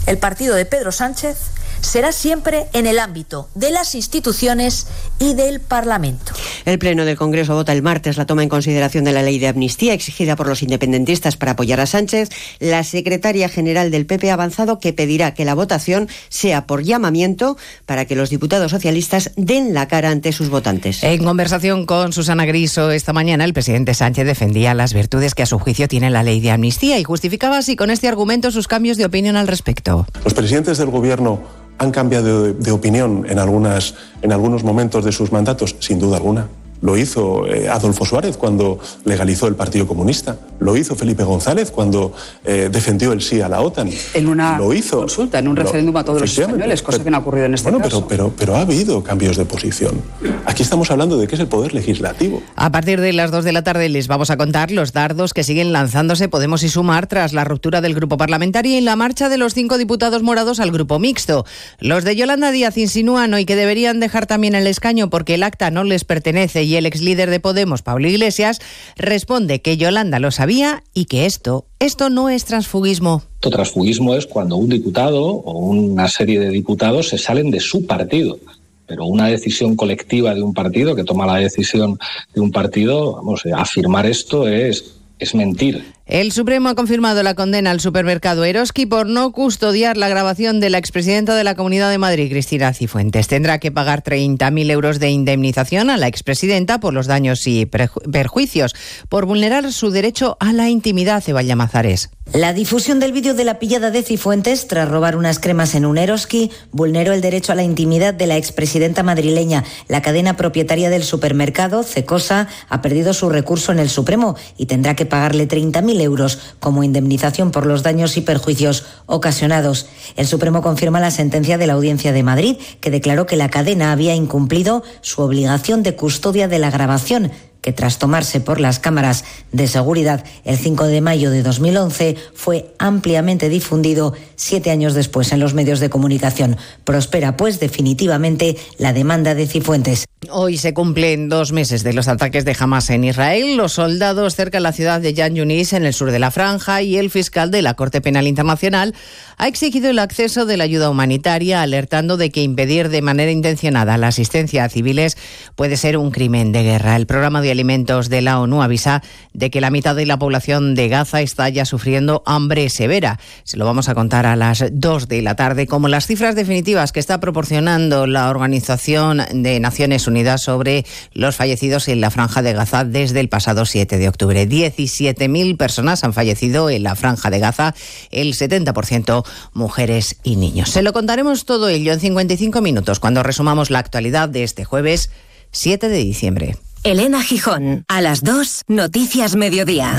el partido de Pedro Sánchez será siempre en el ámbito de las instituciones y del Parlamento. El Pleno del Congreso vota el martes la toma en consideración de la ley de amnistía exigida por los independentistas para apoyar a Sánchez. La secretaria general del PP ha avanzado que pedirá que la votación sea por llamamiento para que los diputados socialistas den la cara ante sus votantes. En conversación con Susana Griso esta mañana, el presidente Sánchez defendía las virtudes que a su juicio tiene la ley de amnistía y justificaba así con este argumento sus cambios de opinión al respecto. Los presidentes del gobierno han cambiado de, opinión en, algunos momentos de sus mandatos, sin duda alguna. Lo hizo eh, Adolfo Suárez cuando legalizó el Partido Comunista. Lo hizo Felipe González cuando eh, defendió el sí a la OTAN. En una lo hizo, consulta, en un referéndum a todos los españoles, cosa que no ha ocurrido en este bueno, caso. Pero, pero, pero ha habido cambios de posición. Aquí estamos hablando de que es el poder legislativo. A partir de las 2 de la tarde les vamos a contar los dardos que siguen lanzándose Podemos y Sumar tras la ruptura del grupo parlamentario y la marcha de los cinco diputados morados al grupo mixto. Los de Yolanda Díaz insinúan hoy que deberían dejar también el escaño porque el acta no les pertenece y el ex líder de Podemos, Pablo Iglesias, responde que Yolanda lo sabía y que esto, esto no es transfugismo. Transfugismo es cuando un diputado o una serie de diputados se salen de su partido pero una decisión colectiva de un partido que toma la decisión de un partido, vamos, afirmar esto es es mentir. El Supremo ha confirmado la condena al supermercado Eroski por no custodiar la grabación de la expresidenta de la Comunidad de Madrid, Cristina Cifuentes. Tendrá que pagar 30.000 euros de indemnización a la expresidenta por los daños y perjuicios por vulnerar su derecho a la intimidad, Evalla Mazares. La difusión del vídeo de la pillada de Cifuentes tras robar unas cremas en un Eroski vulneró el derecho a la intimidad de la expresidenta madrileña. La cadena propietaria del supermercado, Cecosa, ha perdido su recurso en el Supremo y tendrá que pagarle 30.000 euros como indemnización por los daños y perjuicios ocasionados. El Supremo confirma la sentencia de la Audiencia de Madrid, que declaró que la cadena había incumplido su obligación de custodia de la grabación que tras tomarse por las cámaras de seguridad el 5 de mayo de 2011 fue ampliamente difundido siete años después en los medios de comunicación. Prospera, pues, definitivamente la demanda de Cifuentes. Hoy se cumplen dos meses de los ataques de Hamas en Israel. Los soldados cerca de la ciudad de Yan Yunis, en el sur de la franja, y el fiscal de la Corte Penal Internacional ha exigido el acceso de la ayuda humanitaria, alertando de que impedir de manera intencionada la asistencia a civiles puede ser un crimen de guerra. El programa de Alimentos de la ONU avisa de que la mitad de la población de Gaza está ya sufriendo hambre severa. Se lo vamos a contar a las 2 de la tarde, como las cifras definitivas que está proporcionando la Organización de Naciones Unidas sobre los fallecidos en la franja de Gaza desde el pasado 7 de octubre. 17.000 personas han fallecido en la franja de Gaza, el 70% mujeres y niños. Se lo contaremos todo ello en 55 minutos cuando resumamos la actualidad de este jueves 7 de diciembre. Elena Gijón, a las 2, Noticias Mediodía.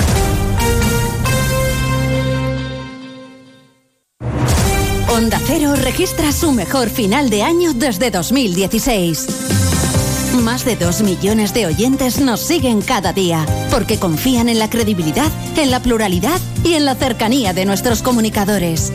Onda Cero registra su mejor final de año desde 2016. Más de 2 millones de oyentes nos siguen cada día porque confían en la credibilidad, en la pluralidad y en la cercanía de nuestros comunicadores.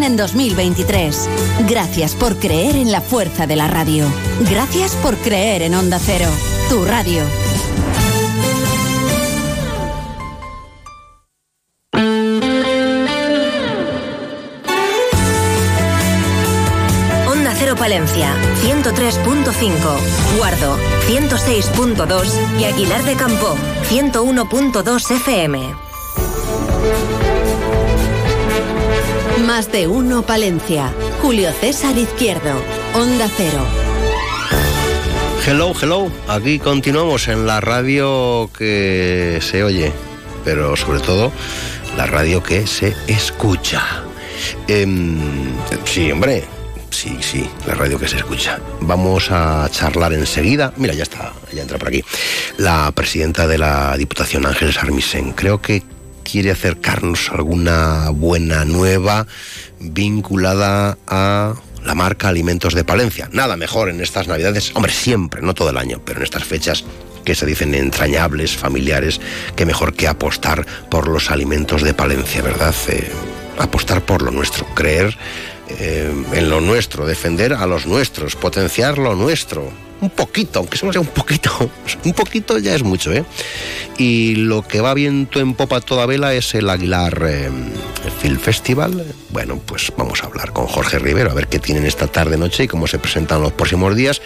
en 2023. Gracias por creer en la fuerza de la radio. Gracias por creer en Onda Cero, tu radio. Onda Cero Palencia, 103.5, Guardo, 106.2 y Aguilar de Campo, 101.2 FM. Más de uno Palencia. Julio César Izquierdo. Onda Cero. Hello, hello. Aquí continuamos en la radio que se oye, pero sobre todo la radio que se escucha. Em, sí, hombre. Sí, sí, la radio que se escucha. Vamos a charlar enseguida. Mira, ya está, ya entra por aquí. La presidenta de la Diputación, Ángeles Armisen. Creo que quiere acercarnos alguna buena nueva vinculada a la marca Alimentos de Palencia. Nada mejor en estas Navidades, hombre, siempre, no todo el año, pero en estas fechas que se dicen entrañables, familiares, que mejor que apostar por los alimentos de Palencia, ¿verdad? Eh, apostar por lo nuestro, creer eh, en lo nuestro, defender a los nuestros, potenciar lo nuestro. Un poquito, aunque solo sea un poquito, *laughs* un poquito ya es mucho, ¿eh? Y lo que va viento en popa toda vela es el Aguilar eh, Film Festival. Bueno, pues vamos a hablar con Jorge Rivero, a ver qué tienen esta tarde noche y cómo se presentan los próximos días.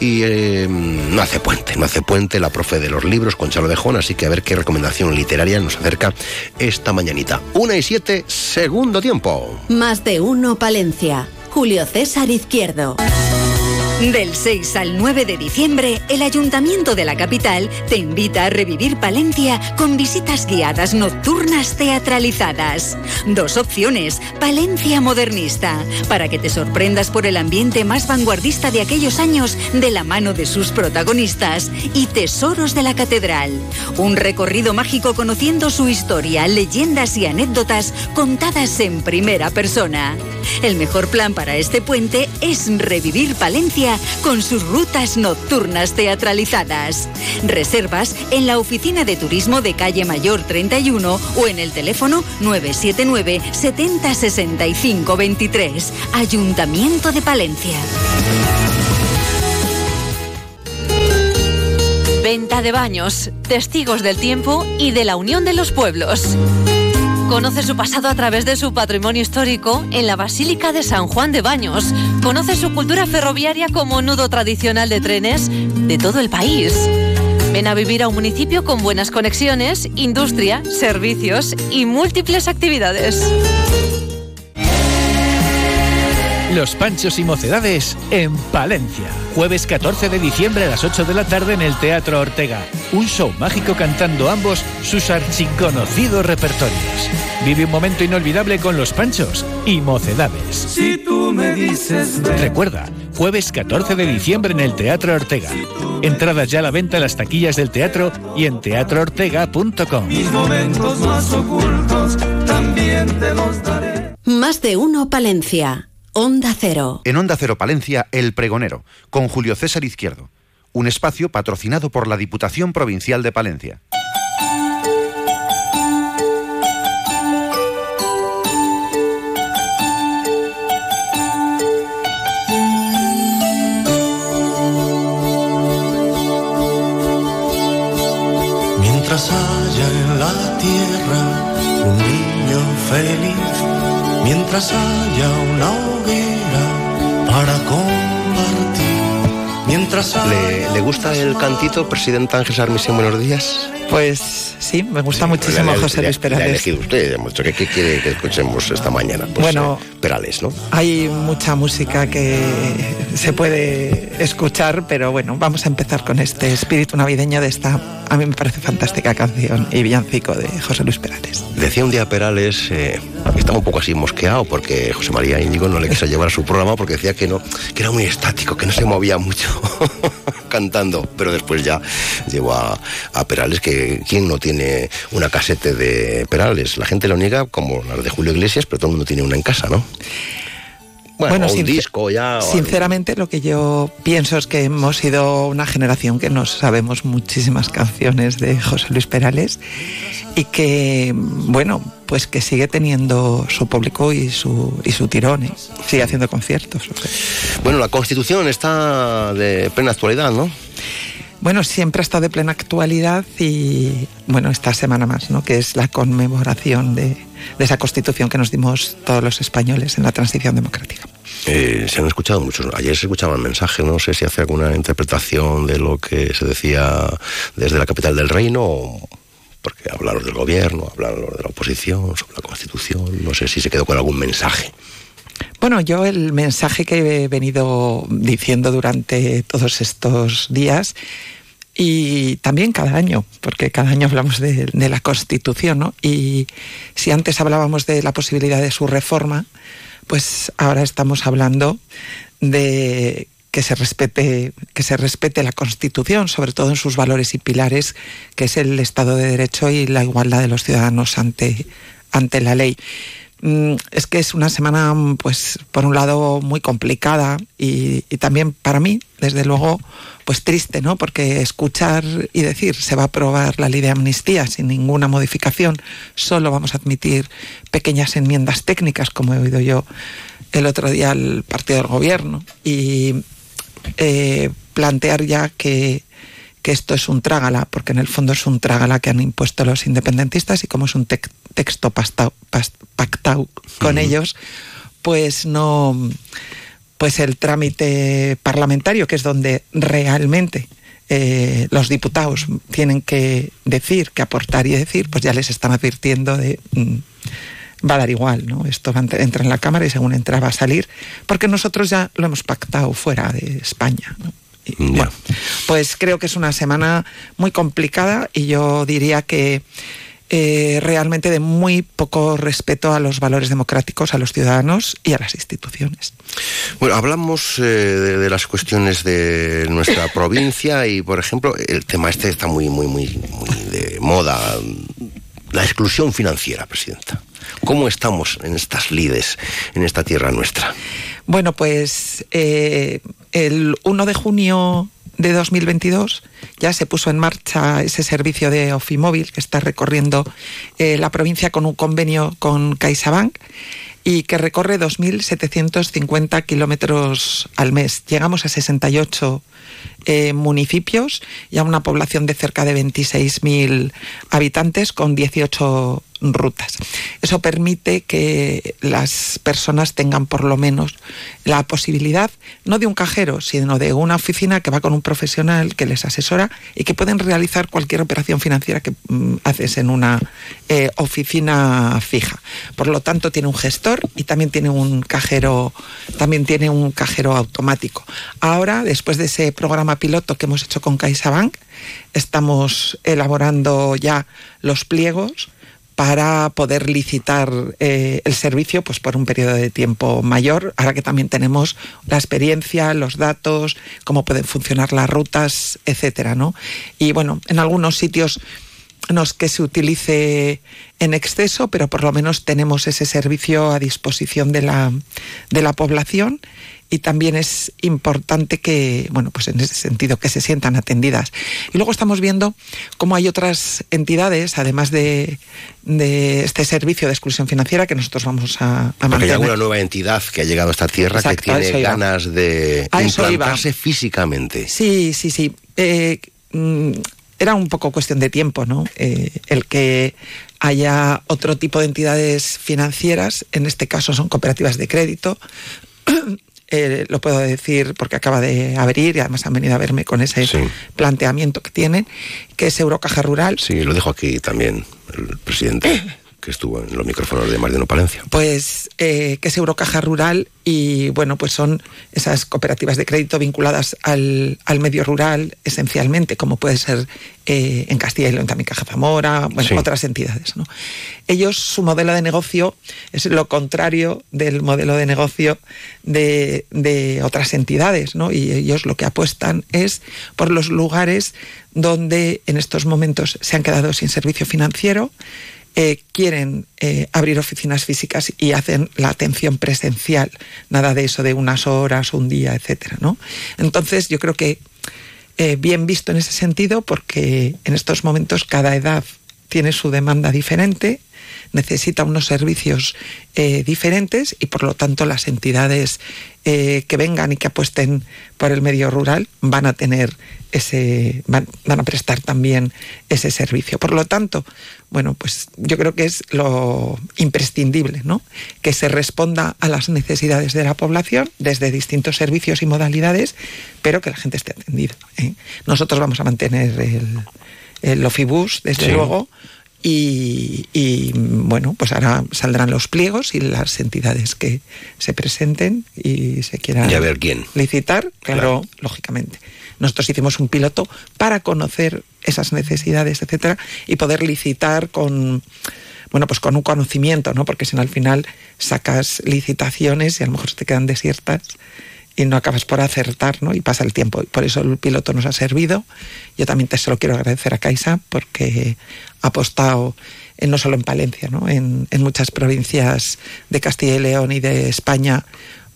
Y eh, no hace puente, no hace puente la profe de los libros, Conchalo de Jón, así que a ver qué recomendación literaria nos acerca esta mañanita. Una y siete, segundo tiempo. Más de uno Palencia. Julio César Izquierdo. Del 6 al 9 de diciembre, el Ayuntamiento de la capital te invita a revivir Palencia con visitas guiadas nocturnas teatralizadas. Dos opciones, Palencia modernista, para que te sorprendas por el ambiente más vanguardista de aquellos años de la mano de sus protagonistas, y Tesoros de la Catedral. Un recorrido mágico conociendo su historia, leyendas y anécdotas contadas en primera persona. El mejor plan para este puente es revivir Palencia con sus rutas nocturnas teatralizadas. Reservas en la oficina de turismo de calle Mayor 31 o en el teléfono 979 70 65 23. Ayuntamiento de Palencia. Venta de baños, testigos del tiempo y de la unión de los pueblos. Conoce su pasado a través de su patrimonio histórico en la Basílica de San Juan de Baños. Conoce su cultura ferroviaria como nudo tradicional de trenes de todo el país. Ven a vivir a un municipio con buenas conexiones, industria, servicios y múltiples actividades. Los Panchos y Mocedades en Palencia. Jueves 14 de diciembre a las 8 de la tarde en el Teatro Ortega. Un show mágico cantando ambos sus archiconocidos repertorios. Vive un momento inolvidable con Los Panchos y Mocedades. Si tú me dices ven, Recuerda, jueves 14 de diciembre en el Teatro Ortega. Entradas ya a la venta en las taquillas del teatro y en teatroortega.com. mis momentos más ocultos también te los daré. Más de uno Palencia. Onda Cero. En Onda Cero Palencia, El Pregonero, con Julio César Izquierdo. Un espacio patrocinado por la Diputación Provincial de Palencia. Mientras haya en la tierra un niño feliz, mientras haya una hoguera para compartir, mientras haya ¿Le, le gusta el cantito, Presidenta Ángel Armisen? Buenos días. Pues sí, me gusta muchísimo José Luis Perales. elegido usted, dicho, ¿qué, qué quiere que escuchemos esta mañana? Pues, Bueno. eh, Perales, ¿no? Hay mucha música que se puede escuchar, pero bueno, vamos a empezar con este espíritu navideño de esta, a mí me parece fantástica canción y villancico de José Luis Perales. Decía un día Perales eh, estaba un poco así mosqueado porque José María Íñigo no le quiso *laughs* llevar a su programa porque decía que no, que era muy estático, que no se movía mucho *laughs* cantando. Pero después ya llevó a, a Perales que quién no tiene una casete de Perales. La gente lo niega como las de Julio Iglesias, pero todo el mundo tiene una en casa, ¿no? Bueno, Bueno, un disco ya. algo. Sinceramente, lo que yo pienso es que hemos sido una generación que nos sabemos muchísimas canciones de José Luis Perales y que, bueno, pues que sigue teniendo su público y su, y su tirón, ¿eh? sigue haciendo conciertos. Bueno, la Constitución está de plena actualidad, ¿no? Bueno, siempre ha estado de plena actualidad y, bueno, esta semana más, ¿no? Que es la conmemoración de, esa constitución que nos dimos todos los españoles en la transición democrática. Eh, se han escuchado muchos. Ayer se escuchaban mensajes, no sé si hace alguna interpretación de lo que se decía desde la capital del reino, porque hablaron del gobierno, hablaron de la oposición, sobre la constitución, no sé si se quedó con algún mensaje. Bueno, yo el mensaje que he venido diciendo durante todos estos días y también cada año, porque cada año hablamos de, la Constitución, ¿no? Y si antes hablábamos de la posibilidad de su reforma, pues ahora estamos hablando de que se respete que se respete la Constitución, sobre todo en sus valores y pilares, que es el Estado de Derecho y la igualdad de los ciudadanos ante ante la ley. Mm, Es que es una semana, mm, pues, por un lado muy complicada y, también para mí, desde luego, pues triste, ¿no? Porque escuchar y decir se va a aprobar la ley de amnistía sin ninguna modificación, solo vamos a admitir pequeñas enmiendas técnicas, como he oído yo el otro día al partido del gobierno, y eh, plantear ya que, que esto es un trágala, porque en el fondo es un trágala que han impuesto los independentistas y como es un texto pactado con ellos, pues no, pues el trámite parlamentario, que es donde realmente eh, los diputados tienen que decir, que aportar y decir, pues ya les están advirtiendo de mm, va a dar igual, ¿no? Esto va entra en la Cámara y según entra va a salir, porque nosotros ya lo hemos pactado fuera de España. ¿no? Bueno, pues creo que es una semana muy complicada y yo diría que eh, realmente de muy poco respeto a los valores democráticos, a los ciudadanos y a las instituciones. Bueno, hablamos eh, de, de las cuestiones de nuestra *laughs* provincia y, por ejemplo, el tema este está muy, muy, muy, muy de moda. La exclusión financiera, presidenta. ¿Cómo estamos en estas lides, en esta tierra nuestra? Bueno, pues eh, el 1 de junio de 2022 ya se puso en marcha ese servicio de Ofimóvil que está recorriendo eh, la provincia con un convenio con CaixaBank y que recorre 2.750 kilómetros al mes. Llegamos a 68 eh, municipios y a una población de cerca de 26.000 habitantes con 18 rutas. Eso permite que las personas tengan por lo menos la posibilidad, no de un cajero, sino de una oficina que va con un profesional que les asesora y que pueden realizar cualquier operación financiera que mm, haces en una eh, oficina fija. Por lo tanto, tiene un gestor y también tiene un cajero, también tiene un cajero automático. Ahora, después de ese programa piloto que hemos hecho con CaixaBank, estamos elaborando ya los pliegos para poder licitar eh, el servicio pues por un periodo de tiempo mayor, ahora que también tenemos la experiencia, los datos, cómo pueden funcionar las rutas, etcétera, ¿no? Y bueno, en algunos sitios no es que se utilice en exceso, pero por lo menos tenemos ese servicio a disposición de la, de la población y también es importante que, bueno, pues en ese sentido, que se sientan atendidas. Y luego estamos viendo cómo hay otras entidades, además de, de este servicio de exclusión financiera que nosotros vamos a, a hay alguna nueva entidad que ha llegado a esta tierra Exacto, que tiene iba. ganas de A implantarse físicamente. Sí, sí, sí. Eh, mm, era un poco cuestión de tiempo, ¿no? Eh, el que haya otro tipo de entidades financieras, en este caso son cooperativas de crédito, eh, lo puedo decir porque acaba de abrir y además han venido a verme con ese planteamiento que tienen, que es Eurocaja Rural. Sí, lo dijo aquí también el presidente *laughs* que estuvo en los micrófonos de Mariano Palencia. Pues eh, que es Eurocaja Rural y bueno, pues son esas cooperativas de crédito vinculadas al, medio rural esencialmente, como puede ser eh, en Castilla y León también Caja Zamora, bueno, otras entidades. ¿no? Ellos, su modelo de negocio es lo contrario del modelo de negocio de, de otras entidades, ¿no? Y ellos lo que apuestan es por los lugares donde en estos momentos se han quedado sin servicio financiero, eh, quieren eh, abrir oficinas físicas y hacen la atención presencial, nada de eso de unas horas, un día, etcétera, ¿no? Entonces yo creo que eh, bien visto en ese sentido, porque en estos momentos cada edad tiene su demanda diferente, necesita unos servicios diferentes y por lo tanto las entidades que vengan y que apuesten por el medio rural van a tener ese van, a prestar también ese servicio. Por lo tanto, bueno, pues yo creo que es lo imprescindible, ¿no? Que se responda a las necesidades de la población desde distintos servicios y modalidades, pero que la gente esté atendida. ¿eh? Nosotros vamos a mantener el, el Ofibus, desde luego, y, bueno, pues ahora saldrán los pliegos y las entidades que se presenten y se quieran ver quién. licitar, claro, lógicamente. Nosotros hicimos un piloto para conocer esas necesidades, etcétera, y poder licitar con bueno, pues con un conocimiento, ¿no? Porque si no al final sacas licitaciones y a lo mejor te quedan desiertas y no acabas por acertar, ¿no? Y pasa el tiempo. Por eso el piloto nos ha servido. Yo también te se lo quiero agradecer a Caixa porque apostado en, no solo en Palencia, ¿no? En, en muchas provincias de Castilla y León y de España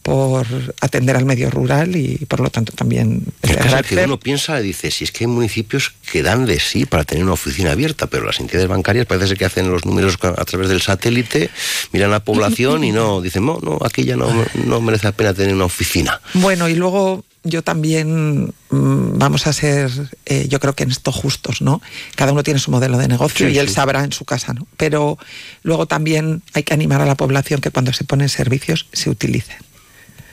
por atender al medio rural y por lo tanto también es que uno piensa y dice si es que hay municipios que dan de sí para tener una oficina abierta pero las entidades bancarias parece ser que hacen los números a través del satélite miran la población y no dicen no no aquí ya no, no merece la pena tener una oficina bueno y luego yo también mm, vamos a ser, eh, yo creo que en esto justos, ¿no? Cada uno tiene su modelo de negocio y él sabrá en su casa, ¿no? Pero luego también hay que animar a la población que cuando se ponen servicios se utilicen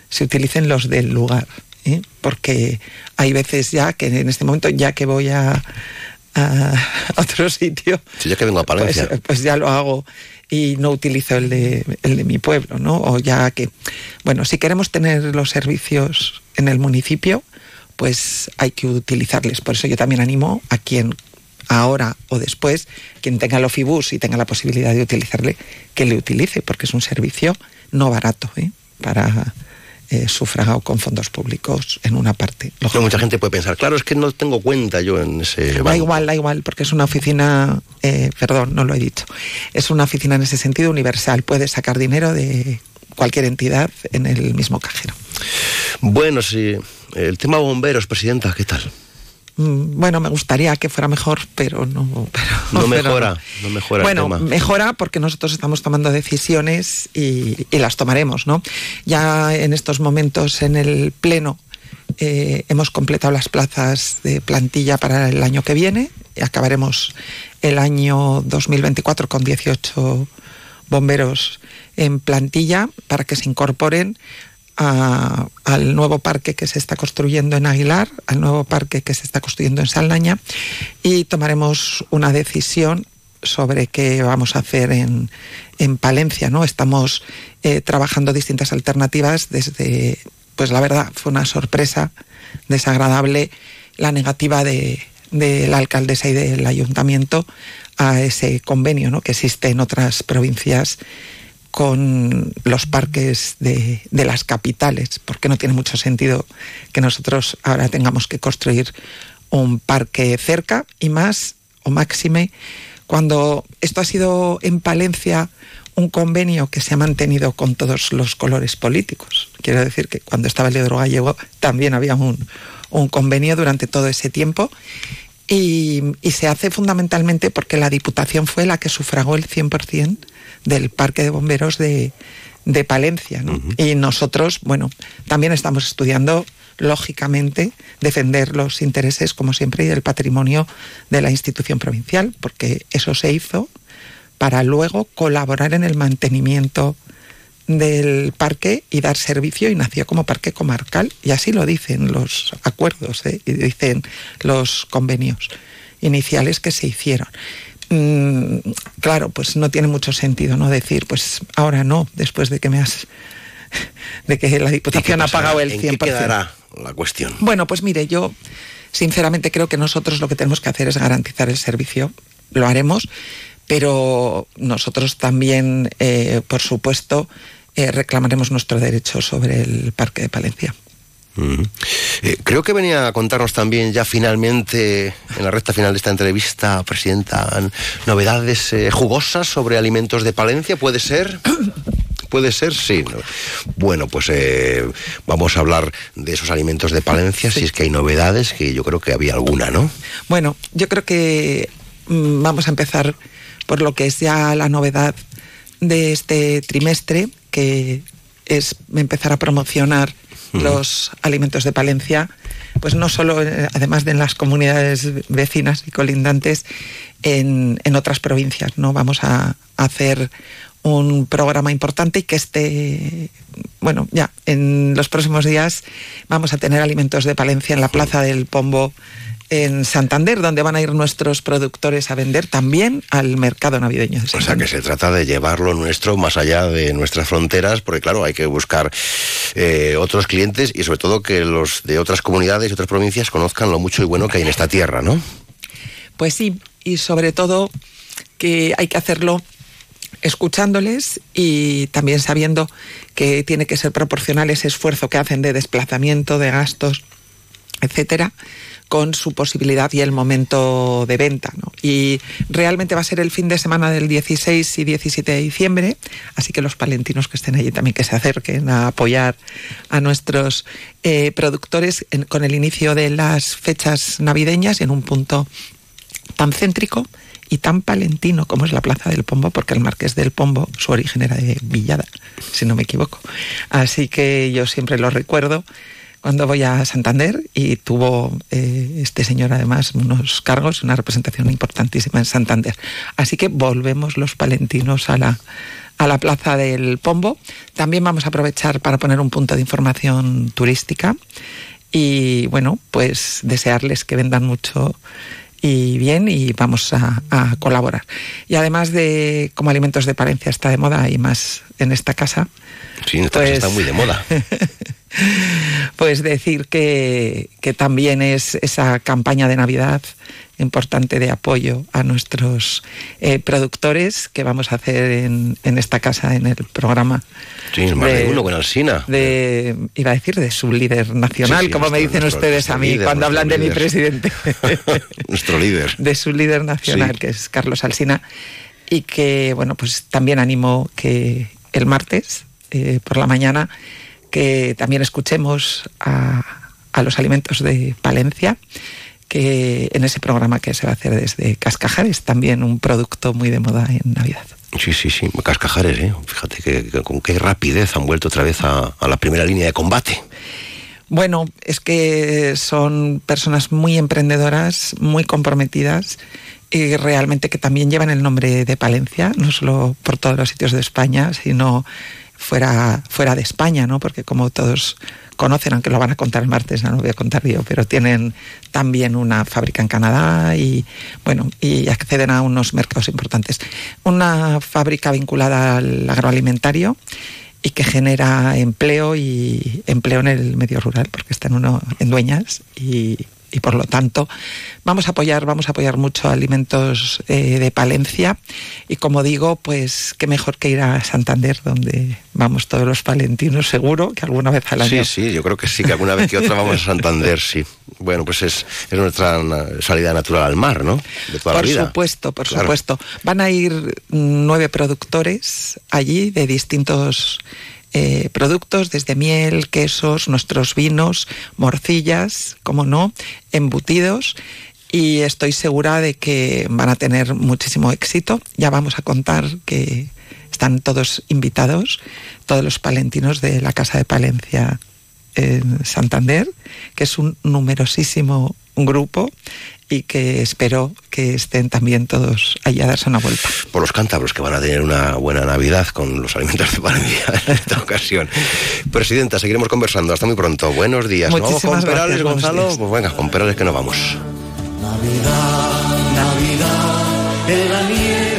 se utilicen los del lugar. ¿eh? Porque hay veces ya que en este momento, ya que voy a, *laughs* otro sitio. ya que vengo a Palencia. Pues, pues, ya lo hago y no utilizo el de, el de mi pueblo, ¿no? O ya que. Bueno, si queremos tener los servicios en el municipio, pues hay que utilizarles. Por eso yo también animo a quien ahora o después, quien tenga el Ofibus y tenga la posibilidad de utilizarle, que le utilice, porque es un servicio no barato ¿eh? para, eh, sufragado con fondos públicos en una parte. mucha gente puede pensar, claro, es que no tengo cuenta yo en ese. Da igual, da igual, porque es una oficina, eh, perdón, no lo he dicho, es una oficina en ese sentido universal, puede sacar dinero de cualquier entidad en el mismo cajero. Bueno, sí, el tema bomberos, presidenta, ¿qué tal? Mm, bueno, me gustaría que fuera mejor, pero no. *laughs* no mejora, no, mejora. Bueno, mejora porque nosotros estamos tomando decisiones y, las tomaremos, ¿no? Ya en estos momentos en el Pleno eh, hemos completado las plazas de plantilla para el año que viene. Y acabaremos el año 2024 con 18 bomberos en plantilla para que se incorporen al nuevo parque que se está construyendo en Aguilar, al nuevo parque que se está construyendo en Saldaña y tomaremos una decisión sobre qué vamos a hacer en, en Palencia, ¿no? Estamos eh, trabajando distintas alternativas desde, pues la verdad, fue una sorpresa desagradable la negativa de, de la alcaldesa y del ayuntamiento a ese convenio ¿no? que existe en otras provincias con los parques de, las capitales, porque no tiene mucho sentido que nosotros ahora tengamos que construir un parque cerca y más o máxime cuando esto ha sido en Palencia un convenio que se ha mantenido con todos los colores políticos. Quiero decir que cuando estaba el Leodro Gallego también había un, convenio durante todo ese tiempo y, y, se hace fundamentalmente porque la Diputación fue la que sufragó el 100% del Parque de Bomberos de, Palencia. Y nosotros, bueno, también estamos estudiando, lógicamente, defender los intereses, como siempre, y el patrimonio de la institución provincial, porque eso se hizo para luego colaborar en el mantenimiento del parque y dar servicio y nació como parque comarcal y así lo dicen los acuerdos ¿eh? y dicen los convenios iniciales que se hicieron. Mm, claro, pues no tiene mucho sentido no decir, pues ahora no, después de que me has de que la Diputación ha pagado el 100%. ¿En qué quedará la cuestión? Bueno, pues mire, yo sinceramente creo que nosotros lo que tenemos que hacer es garantizar el servicio, lo haremos, pero nosotros también, eh, por supuesto, eh, reclamaremos nuestro derecho sobre el Parque de Palencia. Eh, creo que venía a contarnos también ya finalmente, en la recta final de esta entrevista, Presidenta, novedades jugosas sobre alimentos de Palencia, ¿puede ser? *coughs* ¿Puede ser? Sí. Bueno, pues vamos a hablar de esos alimentos de Palencia, si es que hay novedades, que yo creo que había alguna, ¿no? Bueno, yo creo que mm, vamos a empezar por lo que es ya la novedad de este trimestre, que es empezar a promocionar los alimentos de Palencia, pues no solo, eh, además de en las comunidades vecinas y colindantes, en, en otras provincias, ¿no? Vamos a hacer un programa importante y que este, bueno, ya en los próximos días vamos a tener alimentos de Palencia en la Plaza del Pombo en Santander, donde van a ir nuestros productores a vender también al mercado navideño. o sea que se trata de llevarlo nuestro más allá de nuestras fronteras, porque claro, hay que buscar eh, otros clientes y sobre todo que los de otras comunidades y otras provincias conozcan lo mucho y bueno que hay en esta tierra, ¿no? Pues sí, y sobre todo que hay que hacerlo escuchándoles y también sabiendo que tiene que ser proporcional ese esfuerzo que hacen de desplazamiento, de gastos, etcétera, con su posibilidad y el momento de venta. Y realmente va a ser el fin de semana del 16 y 17 de diciembre, así que los palentinos que estén allí también que se acerquen a apoyar a nuestros eh, productores con el inicio de las fechas navideñas y en un punto tan céntrico y tan palentino como es la Plaza del Pombo, porque el Marqués del Pombo, su origen era de Villada, si no me equivoco. Así que yo siempre lo recuerdo cuando voy a Santander y tuvo eh, este señor además unos cargos, una representación importantísima en Santander. Así que volvemos los palentinos a la, a la Plaza del Pombo. También vamos a aprovechar para poner un punto de información turística y bueno, pues desearles que vendan mucho y bien y vamos a, a, colaborar. Y además de como alimentos de Palencia está de moda y más en esta casa. Sí, en esta casa está muy de moda. *laughs* pues decir que, que, también es esa campaña de Navidad importante de apoyo a nuestros eh, productores que vamos a hacer en, en, esta casa, en el programa. Sí, más de, de uno con Alsina. De, iba a decir de su líder nacional, sí, sí, como me dicen nuestro, ustedes nuestro a mí líder, cuando hablan de mi presidente. *laughs* nuestro líder. De su líder nacional, sí. que es Carlos Alsina, y que, bueno, pues también animo que el martes eh, por la mañana que también escuchemos a, a, los alimentos de Palencia, que en ese programa que se va a hacer desde Cascajares, también un producto muy de moda en Navidad. Sí, sí, sí, Cascajares, ¿eh? fíjate que, que, con qué rapidez han vuelto otra vez a, a la primera línea de combate. Bueno, es que son personas muy emprendedoras, muy comprometidas y realmente que también llevan el nombre de Palencia, no solo por todos los sitios de España, sino fuera, fuera de España, ¿no? Porque como todos conocen, aunque lo van a contar el martes, no lo voy a contar yo, pero tienen también una fábrica en Canadá y bueno, y acceden a unos mercados importantes. Una fábrica vinculada al agroalimentario y que genera empleo y empleo en el medio rural, porque están uno en dueñas y, y por lo tanto vamos a apoyar, vamos a apoyar mucho alimentos eh, de Palencia y como digo, pues qué mejor que ir a Santander donde vamos todos los palentinos seguro que alguna vez al año. Sí, sí, yo creo que sí, que alguna vez que otra vamos a Santander, sí. Bueno, pues es, es nuestra salida natural al mar, ¿no? De toda por la vida. supuesto, por claro. supuesto. Van a ir nueve productores allí de distintos eh, productos desde miel, quesos, nuestros vinos, morcillas, como no, embutidos. Y estoy segura de que van a tener muchísimo éxito. Ya vamos a contar que están todos invitados, todos los palentinos de la Casa de Palencia en Santander, que es un numerosísimo grupo y que espero que estén también todos allá a darse una vuelta. Por los cántabros que van a tener una buena Navidad con los alimentos de Valencia *laughs* en esta ocasión. Presidenta, seguiremos conversando. Hasta muy pronto. Buenos días. ¿Nos vamos con Perales, Gonzalo? Pues venga, con Perales que nos vamos. Navidad, Navidad, en la nieve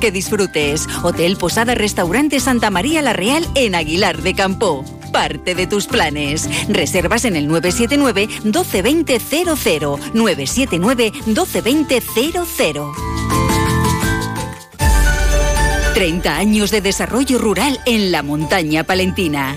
que disfrutes. Hotel Posada Restaurante Santa María La Real en Aguilar de Campo. Parte de tus planes. Reservas en el 979 1220 00 979 1220 00. 30 años de desarrollo rural en la montaña palentina.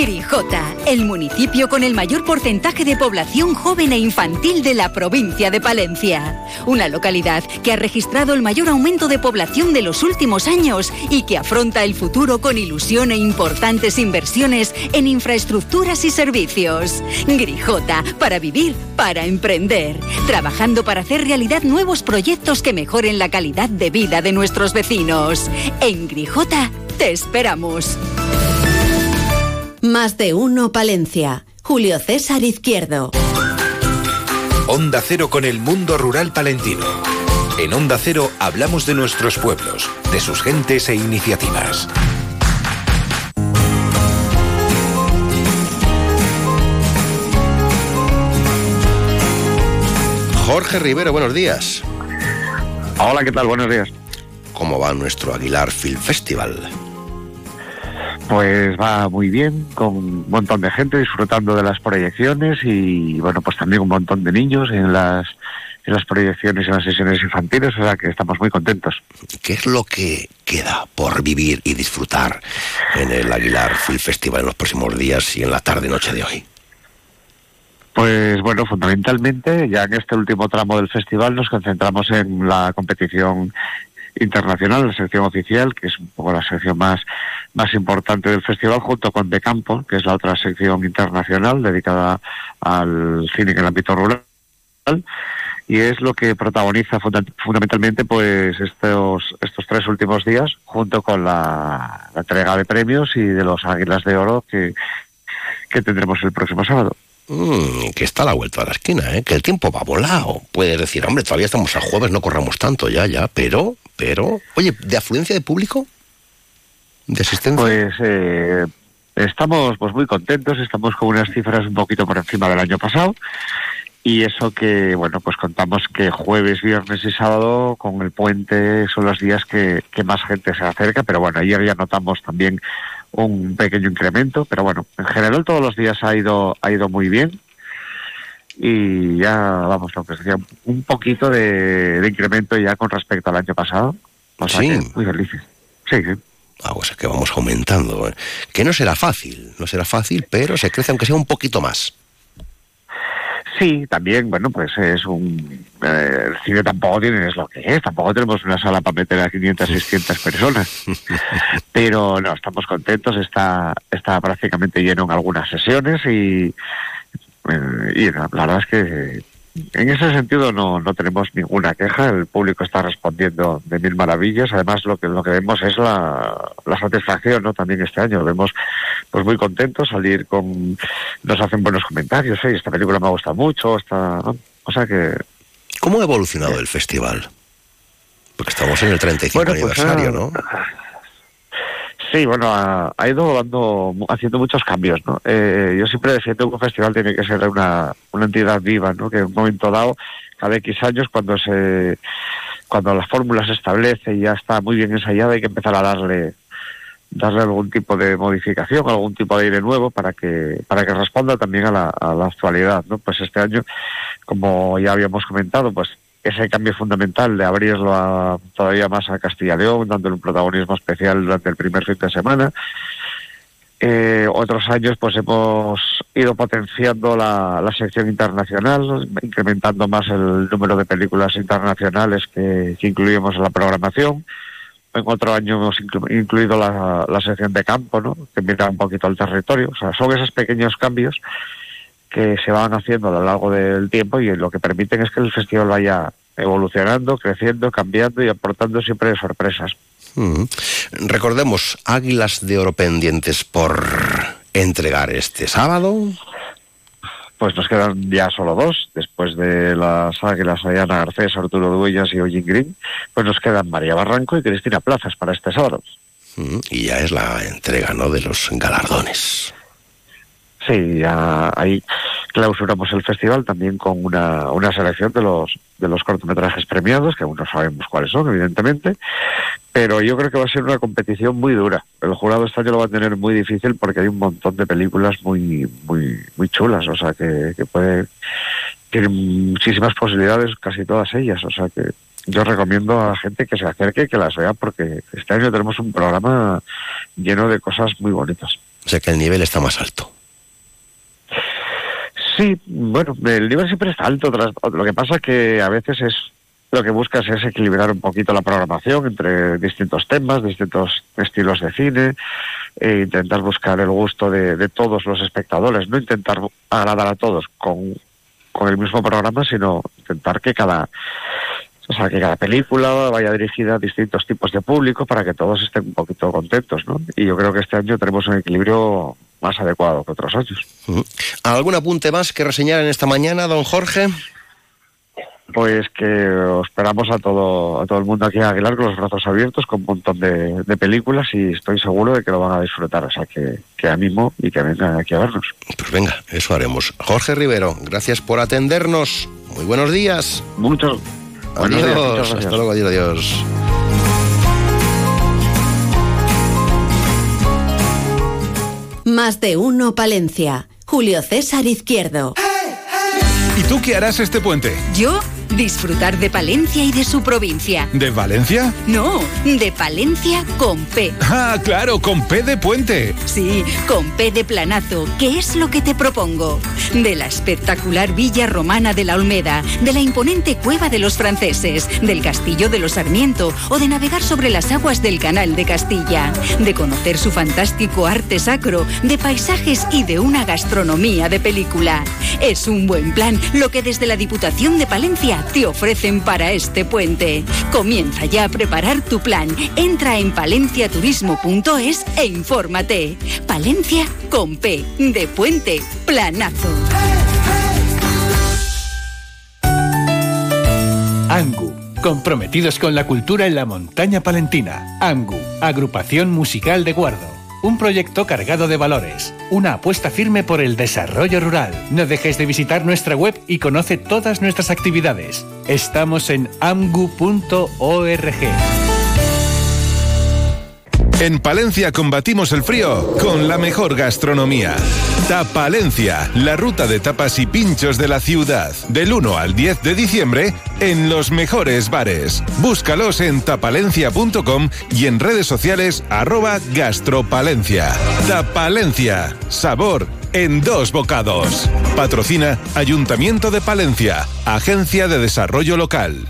Grijota, el municipio con el mayor porcentaje de población joven e infantil de la provincia de Palencia. Una localidad que ha registrado el mayor aumento de población de los últimos años y que afronta el futuro con ilusión e importantes inversiones en infraestructuras y servicios. Grijota, para vivir, para emprender. Trabajando para hacer realidad nuevos proyectos que mejoren la calidad de vida de nuestros vecinos. En Grijota, te esperamos. Más de uno Palencia. Julio César Izquierdo. Onda Cero con el mundo rural palentino. En Onda Cero hablamos de nuestros pueblos, de sus gentes e iniciativas. Jorge Rivero, buenos días. Hola, ¿qué tal? Buenos días. ¿Cómo va nuestro Aguilar Film Festival? Pues va muy bien, con un montón de gente disfrutando de las proyecciones y bueno, pues también un montón de niños en las en las proyecciones y en las sesiones infantiles, o sea que estamos muy contentos. ¿Qué es lo que queda por vivir y disfrutar en el Aguilar Film Festival en los próximos días y en la tarde-noche de hoy? Pues bueno, fundamentalmente ya en este último tramo del festival nos concentramos en la competición internacional, la sección oficial, que es un poco la sección más, más importante del festival, junto con De Campo, que es la otra sección internacional dedicada al cine en el ámbito rural. Y es lo que protagoniza funda fundamentalmente pues estos, estos tres últimos días, junto con la, la entrega de premios y de los Águilas de Oro que, que tendremos el próximo sábado. Mm, que está a la vuelta de la esquina, ¿eh? que el tiempo va volado. Puedes decir, hombre, todavía estamos a jueves, no corramos tanto, ya, ya, pero, pero, oye, ¿de afluencia de público? ¿De asistencia? Pues eh, estamos pues muy contentos, estamos con unas cifras un poquito por encima del año pasado. Y eso que, bueno, pues contamos que jueves, viernes y sábado con el puente son los días que, que más gente se acerca, pero bueno, ayer ya notamos también un pequeño incremento, pero bueno, en general todos los días ha ido, ha ido muy bien y ya vamos, lo que sería un poquito de, de incremento ya con respecto al año pasado. O sea Sí. que muy felices. Sí, sí. Ah, o sea que vamos aumentando. ¿eh? Que no será fácil, no será fácil, pero se crece aunque sea un poquito más. Sí, también, bueno, pues es un... eh, el cine tampoco tiene, es lo que es, tampoco tenemos una sala para meter a 500, 600 personas. *laughs* Pero no, estamos contentos, está, está prácticamente lleno en algunas sesiones y Eh, y la, la verdad es que en ese sentido no, no tenemos ninguna queja, el público está respondiendo de mil maravillas, además lo que lo que vemos es la, la satisfacción, ¿no? También este año vemos pues muy contentos salir con nos hacen buenos comentarios, ¿eh? esta película me ha gustado mucho, esta, ¿no? o sea que ¿Cómo ha evolucionado el festival? Porque estamos en el 35 Bueno, pues, aniversario, ah, ¿no? Sí, bueno, ha, ha ido dando, haciendo muchos cambios, ¿no? Eh, yo siempre defiendo que un festival tiene que ser una, una entidad viva, ¿no? Que en un momento dado, cada X años, cuando se, cuando la fórmula se establece y ya está muy bien ensayada, hay que empezar a darle, darle algún tipo de modificación, algún tipo de aire nuevo para que, para que responda también a la, a la actualidad, ¿no? Pues este año, como ya habíamos comentado, pues ese cambio fundamental de abrirlo a, todavía más a Castilla y León, dándole un protagonismo especial durante el primer fin de semana. Eh, otros años pues hemos ido potenciando la, la sección internacional, incrementando más el número de películas internacionales que, incluimos en la programación. En otro año hemos inclu- incluido la, la sección de campo, ¿no? que mira un poquito al territorio. O sea, son esos pequeños cambios que se van haciendo a lo largo del tiempo y lo que permiten es que el festival vaya evolucionando, creciendo, cambiando y aportando siempre sorpresas. Mm. Recordemos, Águilas de Oro pendientes por entregar este sábado. Pues nos quedan ya solo dos, después de las Águilas Ayana Garcés, Arturo Dueñas y Eugene Green, pues nos quedan María Barranco y Cristina Plazas para este sábado. Mm, Y ya es la entrega, ¿no? De los galardones. Sí, ya ahí clausuramos el festival también con una, una selección de los de los cortometrajes premiados, que aún no sabemos cuáles son, evidentemente, pero yo creo que va a ser una competición muy dura. El jurado este año lo va a tener muy difícil porque hay un montón de películas muy muy muy chulas, o sea que, que puede tienen muchísimas posibilidades, casi todas ellas, o sea que yo recomiendo a la gente que se acerque que las vea porque este año tenemos un programa lleno de cosas muy bonitas. O sea que el nivel está más alto. Sí, bueno, el nivel siempre está alto. Lo que pasa que a veces es lo que buscas es equilibrar un poquito la programación entre distintos temas, distintos estilos de cine, e intentar buscar el gusto de, de todos los espectadores, no intentar agradar a todos con, con el mismo programa, sino intentar que cada o sea, que cada película vaya dirigida a distintos tipos de público para que todos estén un poquito contentos, ¿no? Y yo creo que este año tenemos un equilibrio más adecuado que otros años. ¿Algún apunte más que reseñar en esta mañana, don Jorge? Pues que os esperamos a todo, a todo el mundo aquí a Aguilar con los brazos abiertos, con un montón de, de películas y estoy seguro de que lo van a disfrutar. O sea, que, que animo y que vengan aquí a vernos. Pues venga, eso haremos. Jorge Rivero, gracias por atendernos. Muy buenos días. Muchos. buenos Adiós. días, muchas gracias. Hasta luego, adiós, adiós. Más de uno Palencia. Julio César Izquierdo. ¿Y tú qué harás este puente? Yo, disfrutar de Palencia y de su provincia. ¿De Valencia? No, de Palencia con P. Ah, claro, con P de puente. Sí, con P de planazo, que es lo que te propongo. De la espectacular villa romana de la Olmeda, de la imponente cueva de los franceses, del castillo de los Sarmiento o de navegar sobre las aguas del canal de Castilla. De conocer su fantástico arte sacro, de paisajes y de una gastronomía de película. Es un buen plan lo que desde la Diputación de Palencia te ofrecen para este puente. Comienza ya a preparar tu plan. Entra en palenciaturismo.es e infórmate. Palencia con P de puente planazo. Angu, comprometidos con la cultura en la montaña palentina. Angu, agrupación musical de Guardo. Un proyecto cargado de valores, una apuesta firme por el desarrollo rural. No dejes de visitar nuestra web y conoce todas nuestras actividades. Estamos en amgu.org. En Palencia combatimos el frío con la mejor gastronomía. Tapalencia, la ruta de tapas y pinchos de la ciudad. Del 1 al 10 de diciembre en los mejores bares. Búscalos en tapalencia.com y en redes sociales arroba gastropalencia. Tapalencia, sabor en dos bocados. Patrocina Ayuntamiento de Palencia, Agencia de Desarrollo Local.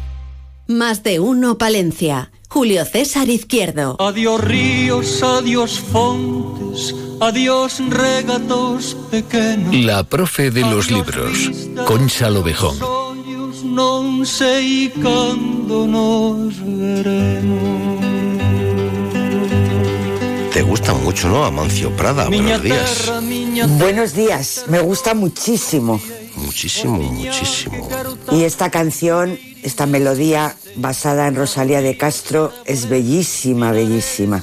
Más de uno Palencia. Julio César Izquierdo. Adiós ríos, adiós fontes, adiós regatos pequeños. La profe de los libros, Concha Lobejón. Non sei cando nos veremos. Te gusta mucho, ¿no? Amancio Prada. Buenos días. Buenos días, me gusta muchísimo. Muchísimo, muchísimo. Y esta canción, esta melodía basada en Rosalía de Castro es bellísima, bellísima.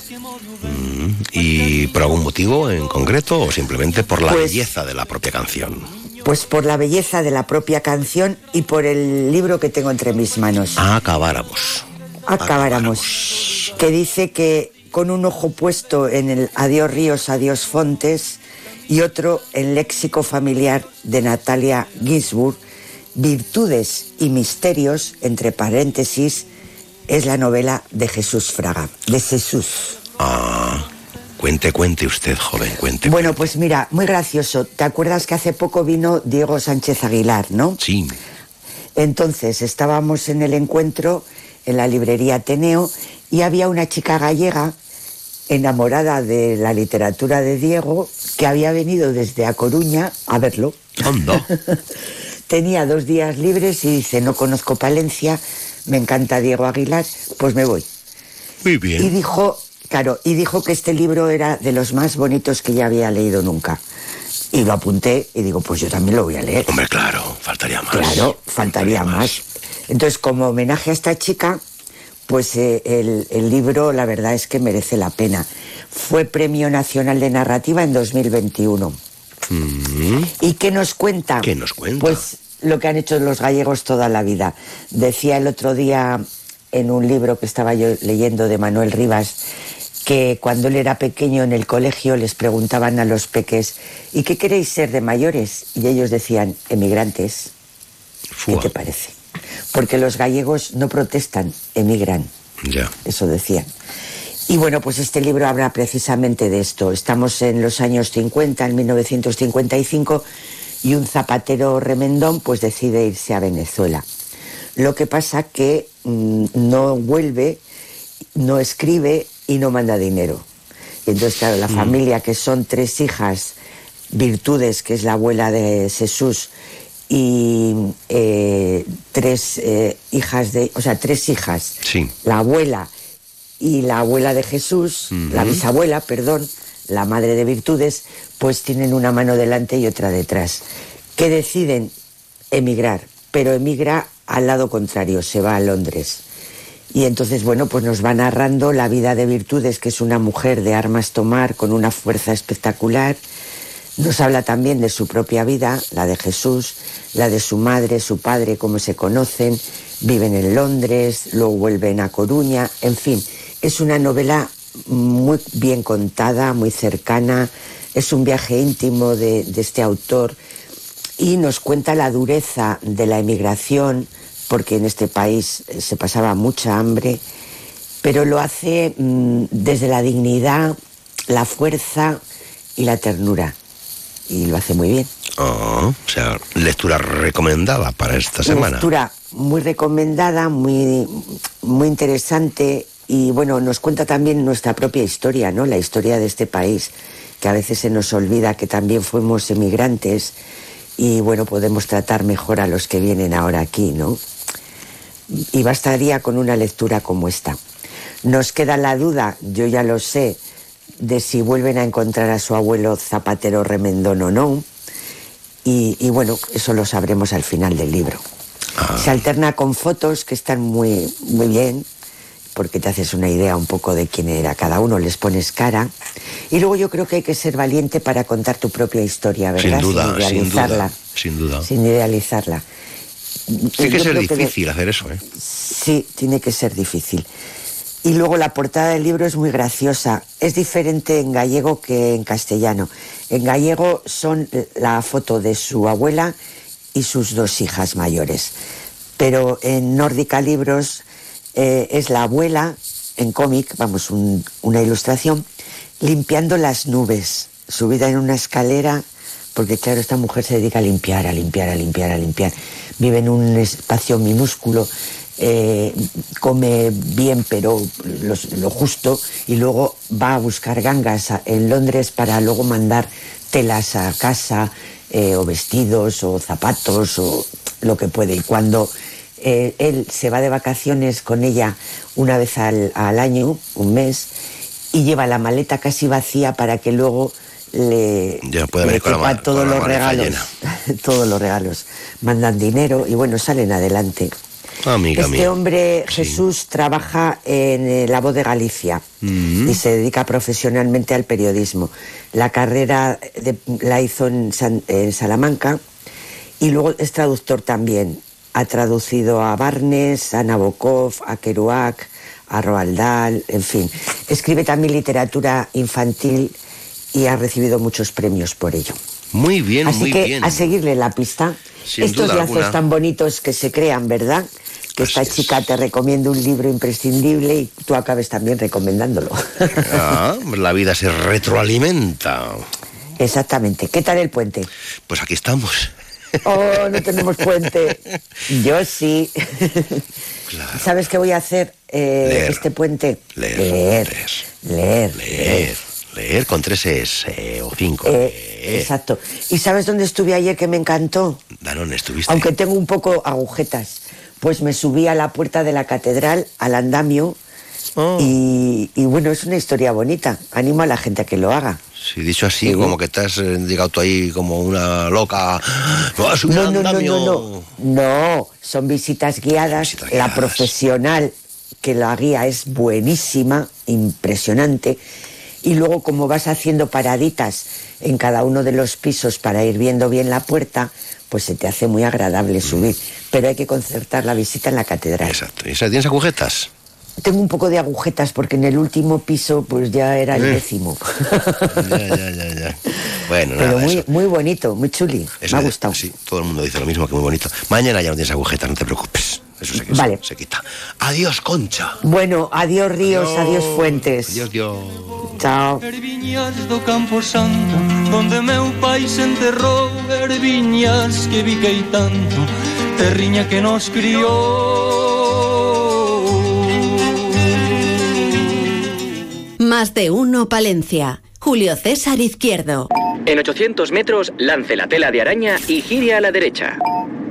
Mm, ¿Y por algún motivo en concreto o simplemente por la Pues- belleza de la propia canción? Pues por la belleza de la propia canción y por el libro que tengo entre mis manos. Acabáramos. Acabáramos. Que dice que con un ojo puesto en el Adiós ríos, adiós fontes y otro en léxico familiar de Natalia Ginsburg, Virtudes y misterios, entre paréntesis, es la novela de Jesús Fraga, de Jesús. Ah, cuente, cuente usted, joven, cuente. Bueno, pues mira, muy gracioso. ¿Te acuerdas que hace poco vino Diego Sánchez Aguilar, no? Sí. Entonces estábamos en el encuentro en la librería Ateneo y había una chica gallega enamorada de la literatura de Diego que había venido desde A Coruña a verlo. Anda. *laughs* Tenía dos días libres y dice, no conozco Palencia, me encanta Diego Aguilar, pues me voy. Muy Y bien. dijo, claro, y dijo que este libro era de los más bonitos que ya había leído nunca. Y lo apunté y digo, pues yo también lo voy a leer. Hombre, claro, faltaría más. Claro, faltaría más. Entonces, como homenaje a esta chica, pues eh, el, el libro la verdad es que merece la pena. Fue Premio Nacional de Narrativa en 2021. Mm, ¿Y qué nos cuenta? ¿Qué nos cuenta? Pues lo que han hecho los gallegos toda la vida. Decía el otro día en un libro que estaba yo leyendo de Manuel Rivas que cuando él era pequeño en el colegio les preguntaban a los peques ¿y qué queréis ser de mayores? Y ellos decían emigrantes. ¿Qué te parece? Porque los gallegos no protestan, emigran. Ya. Eso decían. Y bueno, pues este libro habla precisamente de esto. Estamos en los años 50, en 1955, y un zapatero remendón pues decide irse a Venezuela. Lo que pasa que mm, no vuelve, no escribe y no manda dinero. Y entonces, claro, la familia, que son tres hijas, Virtudes, que es la abuela de Jesús, y eh, tres eh, hijas de, o sea, tres hijas, Sí. la abuela y la abuela de Jesús, la bisabuela, perdón, la madre de virtudes, pues tienen una mano delante y otra detrás, que deciden emigrar, pero emigra al lado contrario, se va a Londres. Y entonces, bueno, pues nos va narrando la vida de Virtudes, que es una mujer de armas tomar, con una fuerza espectacular. Nos habla también de su propia vida, la de Jesús, la de su madre, su padre, cómo se conocen, viven en Londres, luego vuelven a Coruña, en fin, es una novela muy bien contada, muy cercana, es un viaje íntimo de, este autor y nos cuenta la dureza de la emigración, porque en este país eh, se pasaba mucha hambre, pero lo hace mm, desde la dignidad, la fuerza y la ternura. Y lo hace muy bien. Ah, o sea, lectura recomendada para esta semana. Lectura muy recomendada, muy, muy interesante y bueno, nos cuenta también nuestra propia historia, ¿no? La historia de este país, que a veces se nos olvida que también fuimos emigrantes y bueno, podemos tratar mejor a los que vienen ahora aquí, ¿no? Y bastaría con una lectura como esta. Nos queda la duda, yo ya lo sé, de si vuelven a encontrar a su abuelo Zapatero Remendón o no. Y, y bueno, eso lo sabremos al final del libro. Se alterna con fotos que están muy, muy bien, porque te haces una idea un poco de quién era cada uno, les pones cara. Y luego yo creo que hay que ser valiente para contar tu propia historia, ¿verdad? Sin duda, sin idealizarla. duda. Sin duda. Sin idealizarla. Tiene que ser difícil hacer eso, ¿eh? Sí, tiene que ser difícil. Y luego la portada del libro es muy graciosa. Es diferente en gallego que en castellano. En gallego son la foto de su abuela y sus dos hijas mayores. Pero en Nórdica Libros eh, es la abuela, en cómic, vamos, un- una ilustración, limpiando las nubes, subida en una escalera, porque claro, esta mujer se dedica a limpiar, a limpiar, a limpiar, a limpiar. vive en un espacio minúsculo, eh, come bien pero los- lo justo y luego va a buscar gangas a- en Londres para luego mandar telas a casa eh, o vestidos o zapatos o lo que puede. Y cuando eh, él se va de vacaciones con ella una vez al, al año, un mes, y lleva la maleta casi vacía para que luego le, Ya puede le venir con la quepa ma- todos con la los regalos. *laughs* todos los regalos. Mandan dinero y bueno, salen adelante. Amiga este mía. hombre, Jesús, trabaja en eh, La Voz de Galicia Mm. y se dedica profesionalmente al periodismo. La carrera de- la hizo en, San- en Salamanca y luego es traductor también. Ha traducido a Barnes, a Nabokov, a Kerouac, a Roald Dahl, en fin. Escribe también literatura infantil y ha recibido muchos premios por ello. Muy bien, Así muy que bien. a seguirle la pista. Sin Estos duda lazos alguna. tan bonitos que se crean, ¿verdad? Que esta chica te recomienda un libro imprescindible y tú acabes también recomendándolo. Ah, *laughs* la vida se retroalimenta. Exactamente. ¿Qué tal el puente? Pues aquí estamos. Oh, no tenemos puente. *laughs* Yo sí. ¿Sabes qué voy a hacer eh, Leer. este puente? Leer, Leer. Leer. Leer, leer con tres S eh, o cinco. Eh, exacto. ¿Y sabes dónde estuve ayer que me encantó? Estuviste. Aunque tengo un poco agujetas. Pues me subí a la puerta de la catedral, al andamio, Oh. y, y bueno, es una historia bonita. Animo a la gente a que lo haga. Si dicho así, como que te has eh, llegado tú ahí como una loca. No, no, no, no, no. No, son visitas guiadas. La profesional que la guía es buenísima, impresionante. Y luego, como vas haciendo paraditas en cada uno de los pisos para ir viendo bien la puerta, pues se te hace muy agradable subir. Pero hay que concertar la visita en la catedral. Exacto. ¿Y tienes agujetas? Tengo un poco de agujetas porque en el último piso pues ya era el Eh. décimo. *laughs* ya, ya, ya, ya. Bueno, Pero nada, muy, eso. muy bonito, muy chuli. eso Me ha de- gustado. Sí, todo el mundo dice lo mismo, que muy bonito. Mañana ya no tienes agujetas, no te preocupes. Eso se, Vale. se, se quita. Adiós, Concha. Bueno, adiós ríos, adiós, fuentes. Adiós, Dios. Chao. Viñas do Campo Santo Donde meu pai se enterrou Erviñas que viquei tanto Terriña que nos criou Más de uno Palencia. Julio César Izquierdo. En 800 metros, lance la tela de araña y gire a la derecha.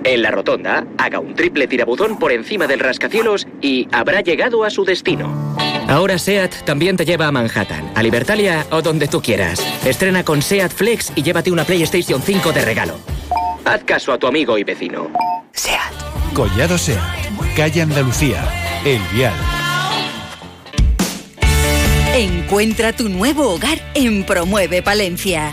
En la rotonda, haga un triple tirabuzón por encima del rascacielos y habrá llegado a su destino. Ahora SEAT también te lleva a Manhattan, a Libertalia o donde tú quieras. Estrena con SEAT Flex y llévate una PlayStation 5 de regalo. Haz caso a tu amigo y vecino. Collado Sea, calle Andalucía, El Vial. Encuentra tu nuevo hogar en Promueve Palencia.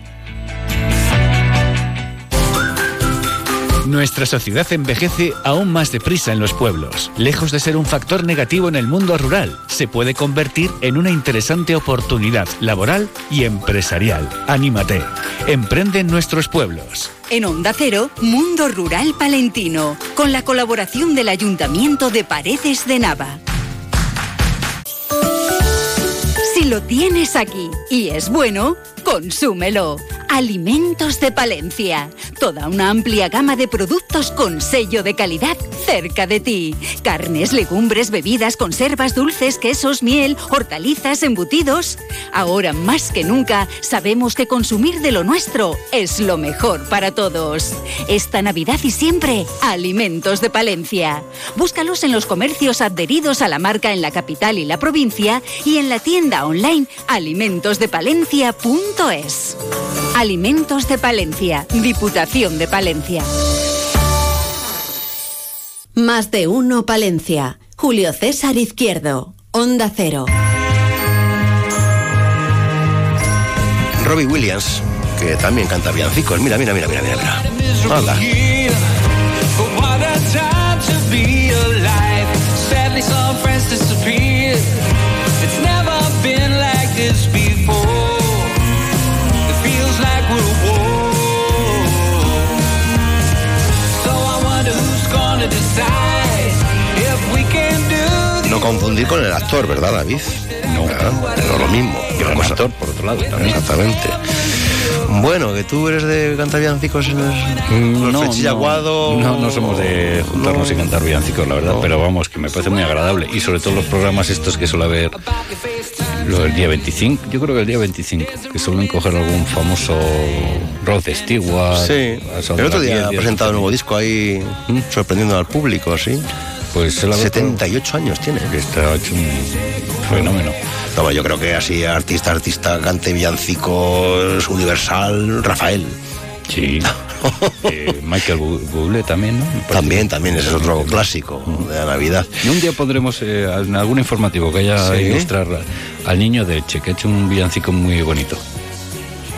Nuestra sociedad envejece aún más deprisa en los pueblos. Lejos de ser un factor negativo en el mundo rural, se puede convertir en una interesante oportunidad laboral y empresarial. Anímate. Emprende en nuestros pueblos. En Onda Cero, Mundo Rural Palentino, con la colaboración del Ayuntamiento de Paredes de Nava. Si lo tienes aquí y es bueno, consúmelo. Alimentos de Palencia. Toda una amplia gama de productos con sello de calidad cerca de ti. Carnes, legumbres, bebidas, conservas, dulces, quesos, miel, hortalizas, embutidos. Ahora más que nunca sabemos que consumir de lo nuestro es lo mejor para todos. Esta Navidad y siempre, Alimentos de Palencia. Búscalos en los comercios adheridos a la marca en la capital y la provincia y en la tienda online alimentosdepalencia.es. Alimentos de Palencia, Diputación de Palencia. Más de uno Palencia. Julio César Izquierdo. Onda Cero. Robbie Williams, que también canta villancicos. Mira, mira, mira, mira, mira. mira. Anda. Confundir con el actor, ¿verdad, David? No. Ah, no lo mismo. Gran cosa- actor, por otro lado, también. Exactamente. Bueno, que tú eres de cantar villancicos en los, Mm, los Flechillaguado. No, no somos de juntarnos y cantar villancicos, la verdad, pero vamos, que me parece muy agradable. Y sobre todo los programas estos que suele haber lo del día 25, yo creo que el día 25, que suelen coger algún famoso Rod Stewart. Sí. El otro día ha presentado un nuevo disco ahí, sorprendiendo al público, ¿sí? Pues él ha 78 años tiene. Está hecho un fenómeno. No, yo creo que así artista, artista, cante villancicos, universal, Rafael. Sí. *laughs* Eh, Michael Bu- Bublé también, ¿no? También, también, ese es otro clásico de la Navidad. Y un día podremos, eh, en algún informativo que haya Sí. ilustrar al niño de Elche, que ha hecho un villancico muy bonito.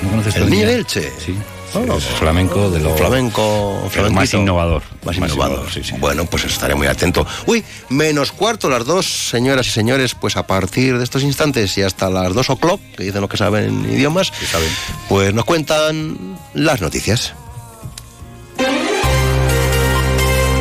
¿No conoces ¿El niño de Elche? Sí. Es flamenco de lo Flamenco, más innovador. Más innovador. Bueno, pues estaré muy atento. Uy, menos cuarto las dos, señoras y señores, pues a partir de estos instantes y hasta las dos o'clock, que dicen los que saben idiomas, pues nos cuentan las noticias.